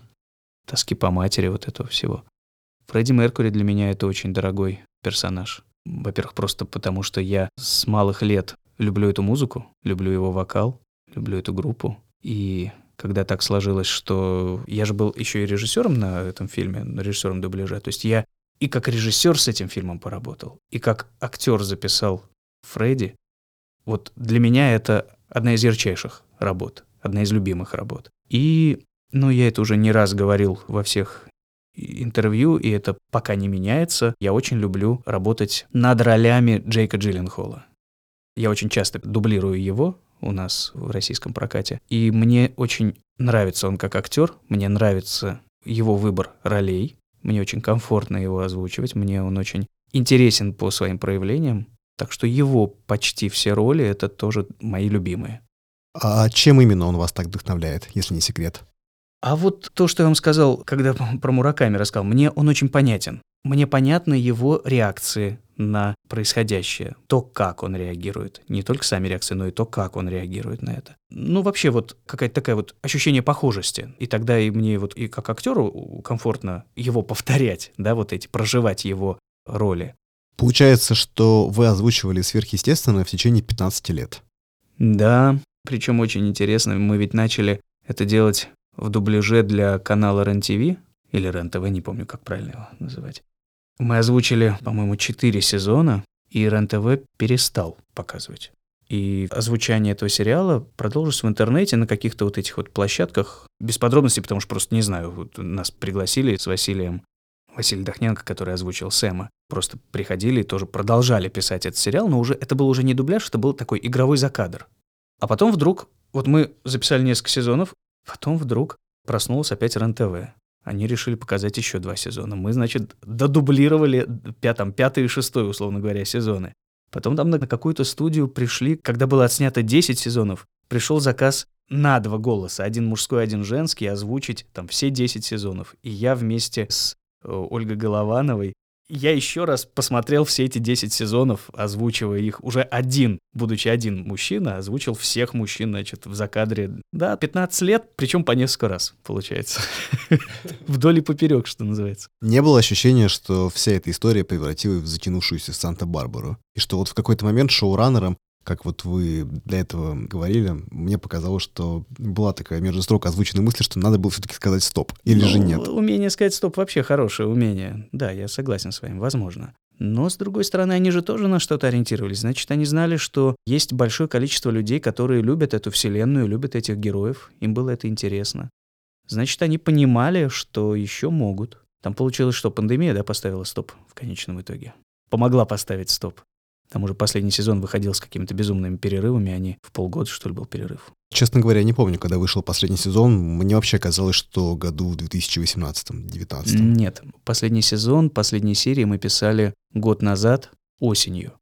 Speaker 2: тоски по матери, вот этого всего. Фредди Меркури для меня это очень дорогой персонаж. Во-первых, просто потому что я с малых лет люблю эту музыку, люблю его вокал, люблю эту группу. И когда так сложилось, что я же был еще и режиссером на этом фильме, режиссером дубляжа. То есть я и как режиссер с этим фильмом поработал, и как актер записал Фредди. Вот для меня это одна из ярчайших работ, одна из любимых работ. И, ну, я это уже не раз говорил во всех интервью, и это пока не меняется. Я очень люблю работать над ролями Джейка Джилленхола. Я очень часто дублирую его у нас в российском прокате. И мне очень нравится он как актер, мне нравится его выбор ролей, мне очень комфортно его озвучивать, мне он очень интересен по своим проявлениям. Так что его почти все роли — это тоже мои любимые.
Speaker 1: А чем именно он вас так вдохновляет, если не секрет?
Speaker 2: А вот то, что я вам сказал, когда про Мураками рассказал, мне он очень понятен. Мне понятны его реакции на происходящее, то, как он реагирует. Не только сами реакции, но и то, как он реагирует на это. Ну, вообще вот какая-то такая вот ощущение похожести. И тогда и мне вот и как актеру комфортно его повторять, да, вот эти, проживать его роли.
Speaker 1: Получается, что вы озвучивали сверхъестественное в течение 15 лет.
Speaker 2: Да, причем очень интересно, мы ведь начали это делать в дубляже для канала РЕН-ТВ, или РЕН-ТВ, не помню, как правильно его называть. Мы озвучили, по-моему, четыре сезона, и РЕН-ТВ перестал показывать. И озвучание этого сериала продолжилось в интернете на каких-то вот этих вот площадках, без подробностей, потому что просто не знаю, вот нас пригласили с Василием, Василий Дохненко, который озвучил Сэма, просто приходили и тоже продолжали писать этот сериал, но уже это был уже не дубляж, это был такой игровой закадр. А потом вдруг, вот мы записали несколько сезонов, Потом вдруг проснулась опять РЕН-ТВ. Они решили показать еще два сезона. Мы, значит, додублировали пятом, пятый и шестой, условно говоря, сезоны. Потом там на какую-то студию пришли, когда было отснято 10 сезонов, пришел заказ на два голоса, один мужской, один женский, озвучить там все 10 сезонов. И я вместе с э, Ольгой Головановой я еще раз посмотрел все эти 10 сезонов, озвучивая их. Уже один, будучи один мужчина, озвучил всех мужчин, значит, в закадре. Да, 15 лет, причем по несколько раз, получается. Вдоль и поперек, что называется.
Speaker 1: Не было ощущения, что вся эта история превратилась в затянувшуюся Санта-Барбару. И что вот в какой-то момент шоураннером как вот вы до этого говорили, мне показалось, что была такая между строк озвученная мысль, что надо было все-таки сказать стоп. Или ну, же нет?
Speaker 2: Умение сказать стоп вообще хорошее умение. Да, я согласен с вами, возможно. Но, с другой стороны, они же тоже на что-то ориентировались. Значит, они знали, что есть большое количество людей, которые любят эту вселенную, любят этих героев. Им было это интересно. Значит, они понимали, что еще могут. Там получилось, что пандемия, да, поставила стоп в конечном итоге. Помогла поставить стоп. Там уже последний сезон выходил с какими-то безумными перерывами, они в полгода, что ли, был перерыв.
Speaker 1: Честно говоря, не помню, когда вышел последний сезон. Мне вообще казалось, что году в 2018-2019.
Speaker 2: Нет, последний сезон, последние серии мы писали год назад, осенью.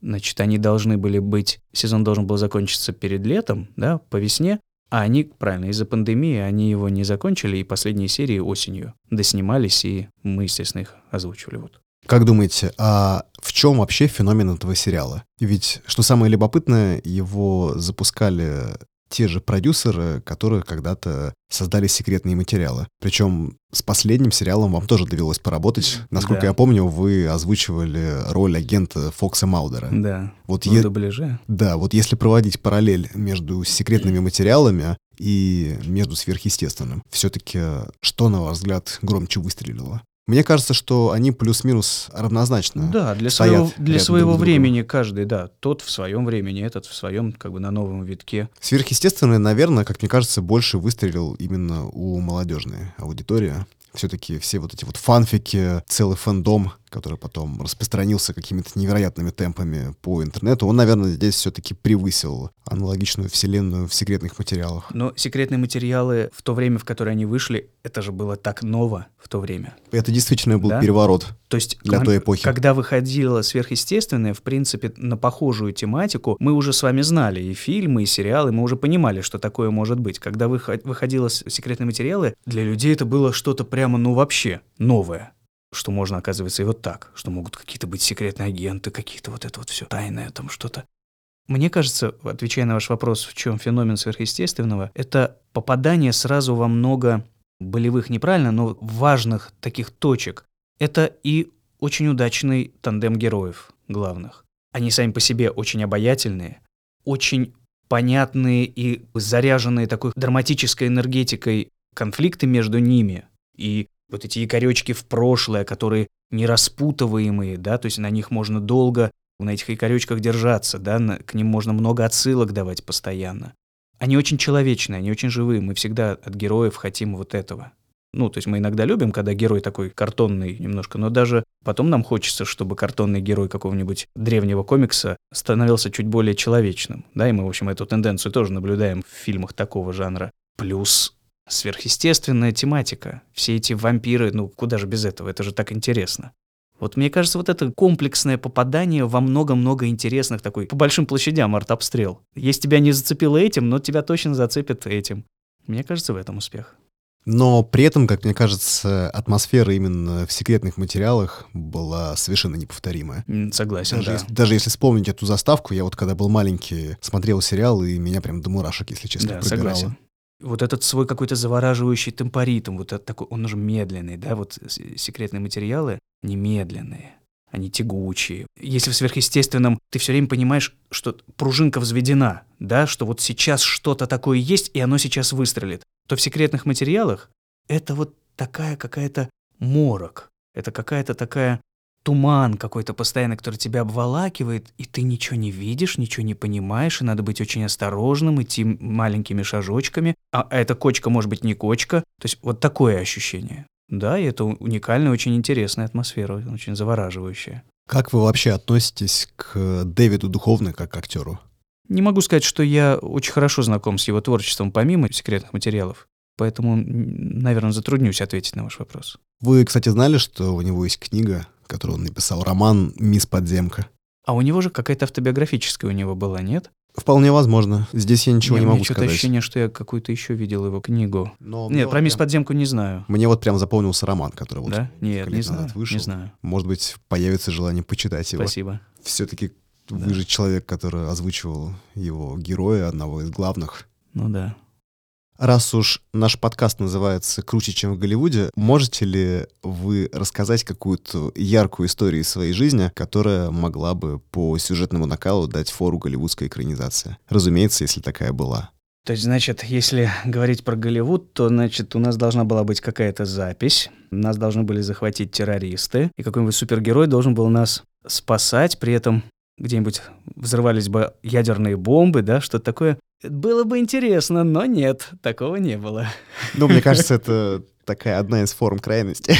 Speaker 2: Значит, они должны были быть... Сезон должен был закончиться перед летом, да, по весне, а они, правильно, из-за пандемии они его не закончили, и последние серии осенью доснимались, и мы, естественно, их озвучивали. Вот.
Speaker 1: Как думаете, а в чем вообще феномен этого сериала? Ведь, что самое любопытное, его запускали те же продюсеры, которые когда-то создали секретные материалы. Причем с последним сериалом вам тоже довелось поработать. Насколько
Speaker 2: Да.
Speaker 1: я помню, вы озвучивали роль агента Фокса Маудера.
Speaker 2: Да,
Speaker 1: Вот
Speaker 2: в
Speaker 1: е-
Speaker 2: дубляже.
Speaker 1: Да, вот если проводить параллель между секретными материалами и между сверхъестественным, все-таки что, на ваш взгляд, громче выстрелило? Мне кажется, что они плюс-минус равнозначно.
Speaker 2: Да, для своего, для своего
Speaker 1: друг
Speaker 2: времени каждый, да. Тот в своем времени, этот в своем, как бы на новом витке.
Speaker 1: Сверхъестественное, наверное, как мне кажется, больше выстрелил именно у молодежной аудитории. Все-таки все вот эти вот фанфики, целый фэндом, который потом распространился какими-то невероятными темпами по интернету, он, наверное, здесь все-таки превысил аналогичную вселенную в секретных материалах.
Speaker 2: Но секретные материалы в то время, в которое они вышли, это же было так ново в то время.
Speaker 1: Это действительно был
Speaker 2: Да?
Speaker 1: переворот.
Speaker 2: То есть,
Speaker 1: Для
Speaker 2: кон-
Speaker 1: той эпохи.
Speaker 2: когда выходило сверхъестественное, в принципе, на похожую тематику, мы уже с вами знали и фильмы, и сериалы, мы уже понимали, что такое может быть. Когда выход- выходило секретные материалы, для людей это было что-то прямо, ну вообще, новое. Что можно, оказывается, и вот так, что могут какие-то быть секретные агенты, какие-то вот это вот все тайное там что-то. Мне кажется, отвечая на ваш вопрос, в чем феномен сверхъестественного, это попадание сразу во много болевых, неправильно, но важных таких точек. Это и очень удачный тандем героев главных. Они сами по себе очень обаятельные, очень понятные и заряженные такой драматической энергетикой конфликты между ними. И вот эти якоречки в прошлое, которые нераспутываемые, да, то есть на них можно долго, на этих якоречках держаться, да, на- к ним можно много отсылок давать постоянно. Они очень человечные, они очень живые, мы всегда от героев хотим вот этого. Ну, то есть мы иногда любим, когда герой такой картонный немножко, но даже потом нам хочется, чтобы картонный герой какого-нибудь древнего комикса становился чуть более человечным. Да, и мы, в общем, эту тенденцию тоже наблюдаем в фильмах такого жанра. Плюс сверхъестественная тематика. Все эти вампиры, ну куда же без этого, это же так интересно. Вот мне кажется, вот это комплексное попадание во много-много интересных такой, по большим площадям артобстрел. Если тебя не зацепило этим, но тебя точно зацепит этим. Мне кажется, в этом успех.
Speaker 1: Но при этом, как мне кажется, атмосфера именно в секретных материалах была совершенно неповторимая.
Speaker 2: Согласен,
Speaker 1: Даже,
Speaker 2: да.
Speaker 1: если, даже если вспомнить эту заставку, я вот когда был маленький, смотрел сериал, и меня прям до мурашек, если честно,
Speaker 2: Да,
Speaker 1: пробирало.
Speaker 2: согласен. Вот этот свой какой-то завораживающий темпоритм, вот этот такой, он уже медленный, да, вот с- секретные материалы немедленные, они тягучие. Если в сверхъестественном ты все время понимаешь, что пружинка взведена, да, что вот сейчас что-то такое есть, и оно сейчас выстрелит, то в секретных материалах это вот такая какая-то морок, это какая-то такая туман какой-то постоянно, который тебя обволакивает, и ты ничего не видишь, ничего не понимаешь, и надо быть очень осторожным, идти маленькими шажочками. А эта кочка может быть не кочка. То есть вот такое ощущение. Да, и это уникальная, очень интересная атмосфера, очень завораживающая.
Speaker 1: Как вы вообще относитесь к Дэвиду Духовно как к актеру?
Speaker 2: Не могу сказать, что я очень хорошо знаком с его творчеством помимо секретных материалов, поэтому, наверное, затруднюсь ответить на ваш вопрос.
Speaker 1: Вы, кстати, знали, что у него есть книга, которую он написал, роман «Мисс Подземка»?
Speaker 2: А у него же какая-то автобиографическая у него была, нет?
Speaker 1: Вполне возможно. Здесь я ничего
Speaker 2: Не,
Speaker 1: не
Speaker 2: у меня
Speaker 1: могу сказать.
Speaker 2: ощущение, что я какую-то еще видел его книгу.
Speaker 1: Но
Speaker 2: Нет,
Speaker 1: вот
Speaker 2: про мисс Подземку не знаю.
Speaker 1: Мне вот прям запомнился роман, который вот
Speaker 2: да? Нет, не знаю.
Speaker 1: вышел.
Speaker 2: Не знаю.
Speaker 1: Может быть, появится желание почитать его.
Speaker 2: Спасибо.
Speaker 1: Все-таки
Speaker 2: Да.
Speaker 1: вы же человек, который озвучивал его героя, одного из главных.
Speaker 2: Ну да.
Speaker 1: Раз уж наш подкаст называется «Круче, чем в Голливуде», можете ли вы рассказать какую-то яркую историю из своей жизни, которая могла бы по сюжетному накалу дать фору голливудской экранизации? Разумеется, если такая была.
Speaker 2: То есть, значит, если говорить про Голливуд, то, значит, у нас должна была быть какая-то запись, нас должны были захватить террористы, и какой-нибудь супергерой должен был нас спасать, при этом где-нибудь взрывались бы ядерные бомбы, да, что-то такое. Было бы интересно, но нет, такого не было.
Speaker 1: Ну, мне кажется, это такая одна из форм крайности.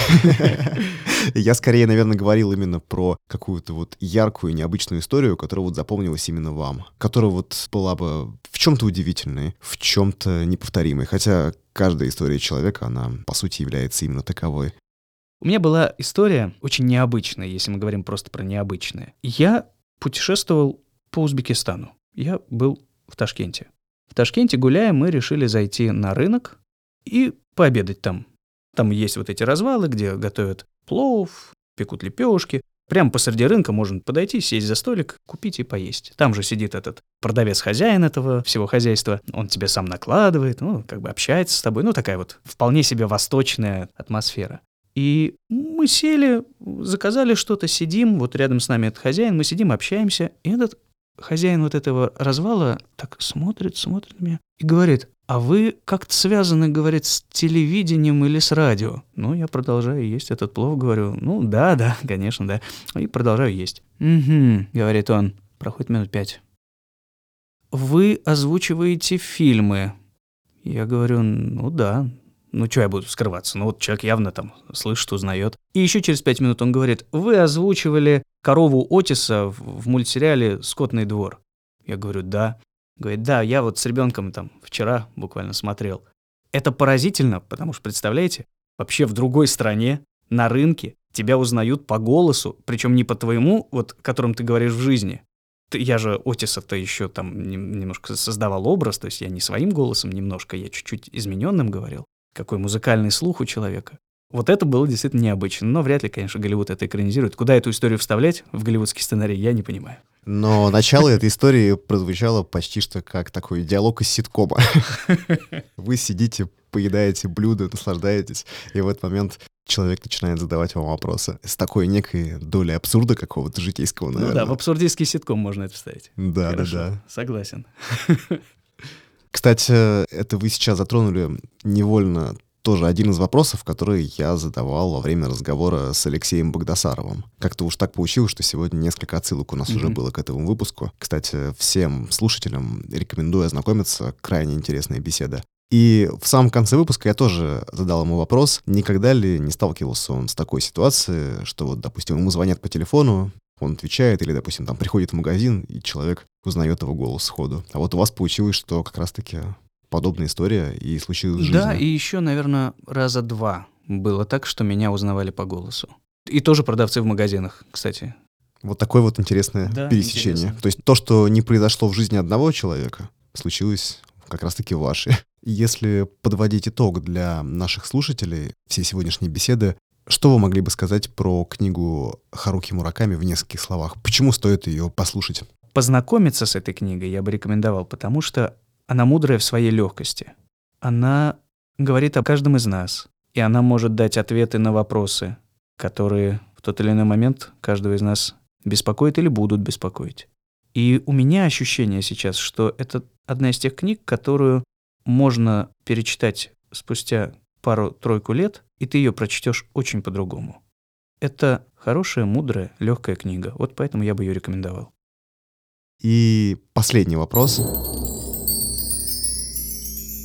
Speaker 1: Я скорее, наверное, говорил именно про какую-то вот яркую, необычную историю, которая вот запомнилась именно вам, которая вот была бы в чем-то удивительной, в чем-то неповторимой, хотя каждая история человека, она, по сути, является именно таковой.
Speaker 2: У меня была история очень необычная, если мы говорим просто про необычное. Я путешествовал по Узбекистану. Я был в Ташкенте. В Ташкенте, гуляя, мы решили зайти на рынок и пообедать там. Там есть вот эти развалы, где готовят плов, пекут лепешки. Прямо посреди рынка можно подойти, сесть за столик, купить и поесть. Там же сидит этот продавец-хозяин этого всего хозяйства. Он тебе сам накладывает, ну, как бы общается с тобой. Ну, такая вот вполне себе восточная атмосфера. И мы сели, заказали что-то, сидим, вот рядом с нами этот хозяин, мы сидим, общаемся, и этот хозяин вот этого развала так смотрит, смотрит на меня и говорит, а вы как-то связаны, говорит, с телевидением или с радио? Ну, я продолжаю есть этот плов, говорю, ну, да, да, конечно, да. И продолжаю есть. Угу, говорит он, проходит минут пять. Вы озвучиваете фильмы. Я говорю, ну да, ну, что я буду скрываться? Ну, вот человек явно там слышит, узнает. И еще через пять минут он говорит, вы озвучивали корову Отиса в, в мультсериале «Скотный двор». Я говорю, да. Говорит, да, я вот с ребенком там вчера буквально смотрел. Это поразительно, потому что, представляете, вообще в другой стране, на рынке, тебя узнают по голосу, причем не по твоему, вот, которым ты говоришь в жизни. Ты, я же Отиса-то еще там немножко создавал образ, то есть я не своим голосом немножко, я чуть-чуть измененным говорил какой музыкальный слух у человека. Вот это было действительно необычно. Но вряд ли, конечно, Голливуд это экранизирует. Куда эту историю вставлять в голливудский сценарий, я не понимаю.
Speaker 1: Но начало этой истории прозвучало почти что как такой диалог из ситкома. Вы сидите, поедаете блюдо, наслаждаетесь, и в этот момент человек начинает задавать вам вопросы с такой некой долей абсурда какого-то житейского, наверное.
Speaker 2: Ну да, в абсурдистский ситком можно это вставить.
Speaker 1: Да, Хорошо, да, да.
Speaker 2: Согласен.
Speaker 1: Кстати, это вы сейчас затронули невольно тоже один из вопросов, который я задавал во время разговора с Алексеем Богдасаровым. Как-то уж так получилось, что сегодня несколько отсылок у нас mm-hmm. уже было к этому выпуску. Кстати, всем слушателям рекомендую ознакомиться. Крайне интересная беседа. И в самом конце выпуска я тоже задал ему вопрос, никогда ли не сталкивался он с такой ситуацией, что вот, допустим, ему звонят по телефону, он отвечает, или, допустим, там приходит в магазин, и человек узнает его голос сходу. А вот у вас получилось, что как раз-таки подобная история и случилась в жизни.
Speaker 2: Да, и еще, наверное, раза два было так, что меня узнавали по голосу. И тоже продавцы в магазинах, кстати.
Speaker 1: Вот такое вот интересное да, пересечение. Интересно. То есть то, что не произошло в жизни одного человека, случилось как раз-таки в вашей. Если подводить итог для наших слушателей всей сегодняшней беседы, что вы могли бы сказать про книгу Харуки Мураками в нескольких словах? Почему стоит ее послушать?
Speaker 2: Познакомиться с этой книгой я бы рекомендовал, потому что она мудрая в своей легкости. Она говорит о каждом из нас, и она может дать ответы на вопросы, которые в тот или иной момент каждого из нас беспокоит или будут беспокоить. И у меня ощущение сейчас, что это одна из тех книг, которую можно перечитать спустя пару-тройку лет, и ты ее прочтешь очень по-другому. Это хорошая, мудрая, легкая книга. Вот поэтому я бы ее рекомендовал.
Speaker 1: И последний вопрос.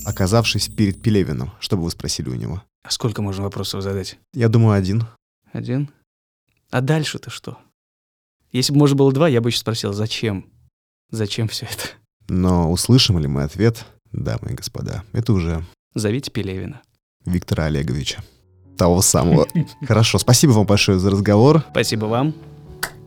Speaker 1: Оказавшись перед Пелевиным, что бы вы спросили у него?
Speaker 2: А сколько можно вопросов задать?
Speaker 1: Я думаю, один.
Speaker 2: Один? А дальше-то что? Если бы можно было два, я бы еще спросил, зачем? Зачем все это?
Speaker 1: Но услышим ли мы ответ, дамы и господа, это уже...
Speaker 2: Зовите Пелевина.
Speaker 1: Виктора Олеговича. Того самого. Хорошо, спасибо вам большое за разговор.
Speaker 2: Спасибо вам.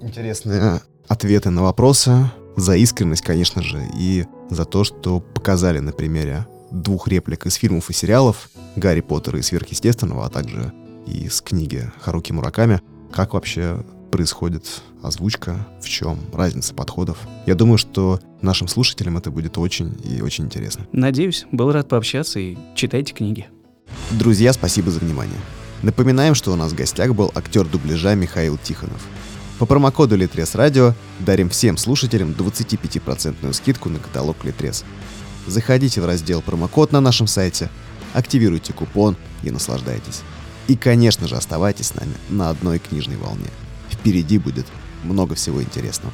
Speaker 1: Интересные ответы на вопросы, за искренность, конечно же, и за то, что показали на примере двух реплик из фильмов и сериалов «Гарри Поттера» и «Сверхъестественного», а также из книги Харуки Мураками, как вообще происходит озвучка, в чем разница подходов. Я думаю, что нашим слушателям это будет очень и очень интересно.
Speaker 2: Надеюсь, был рад пообщаться и читайте книги.
Speaker 1: Друзья, спасибо за внимание. Напоминаем, что у нас в гостях был актер дубляжа Михаил Тихонов. По промокоду Литрес Радио дарим всем слушателям 25% скидку на каталог Литрес. Заходите в раздел промокод на нашем сайте, активируйте купон и наслаждайтесь. И, конечно же, оставайтесь с нами на одной книжной волне. Впереди будет много всего интересного.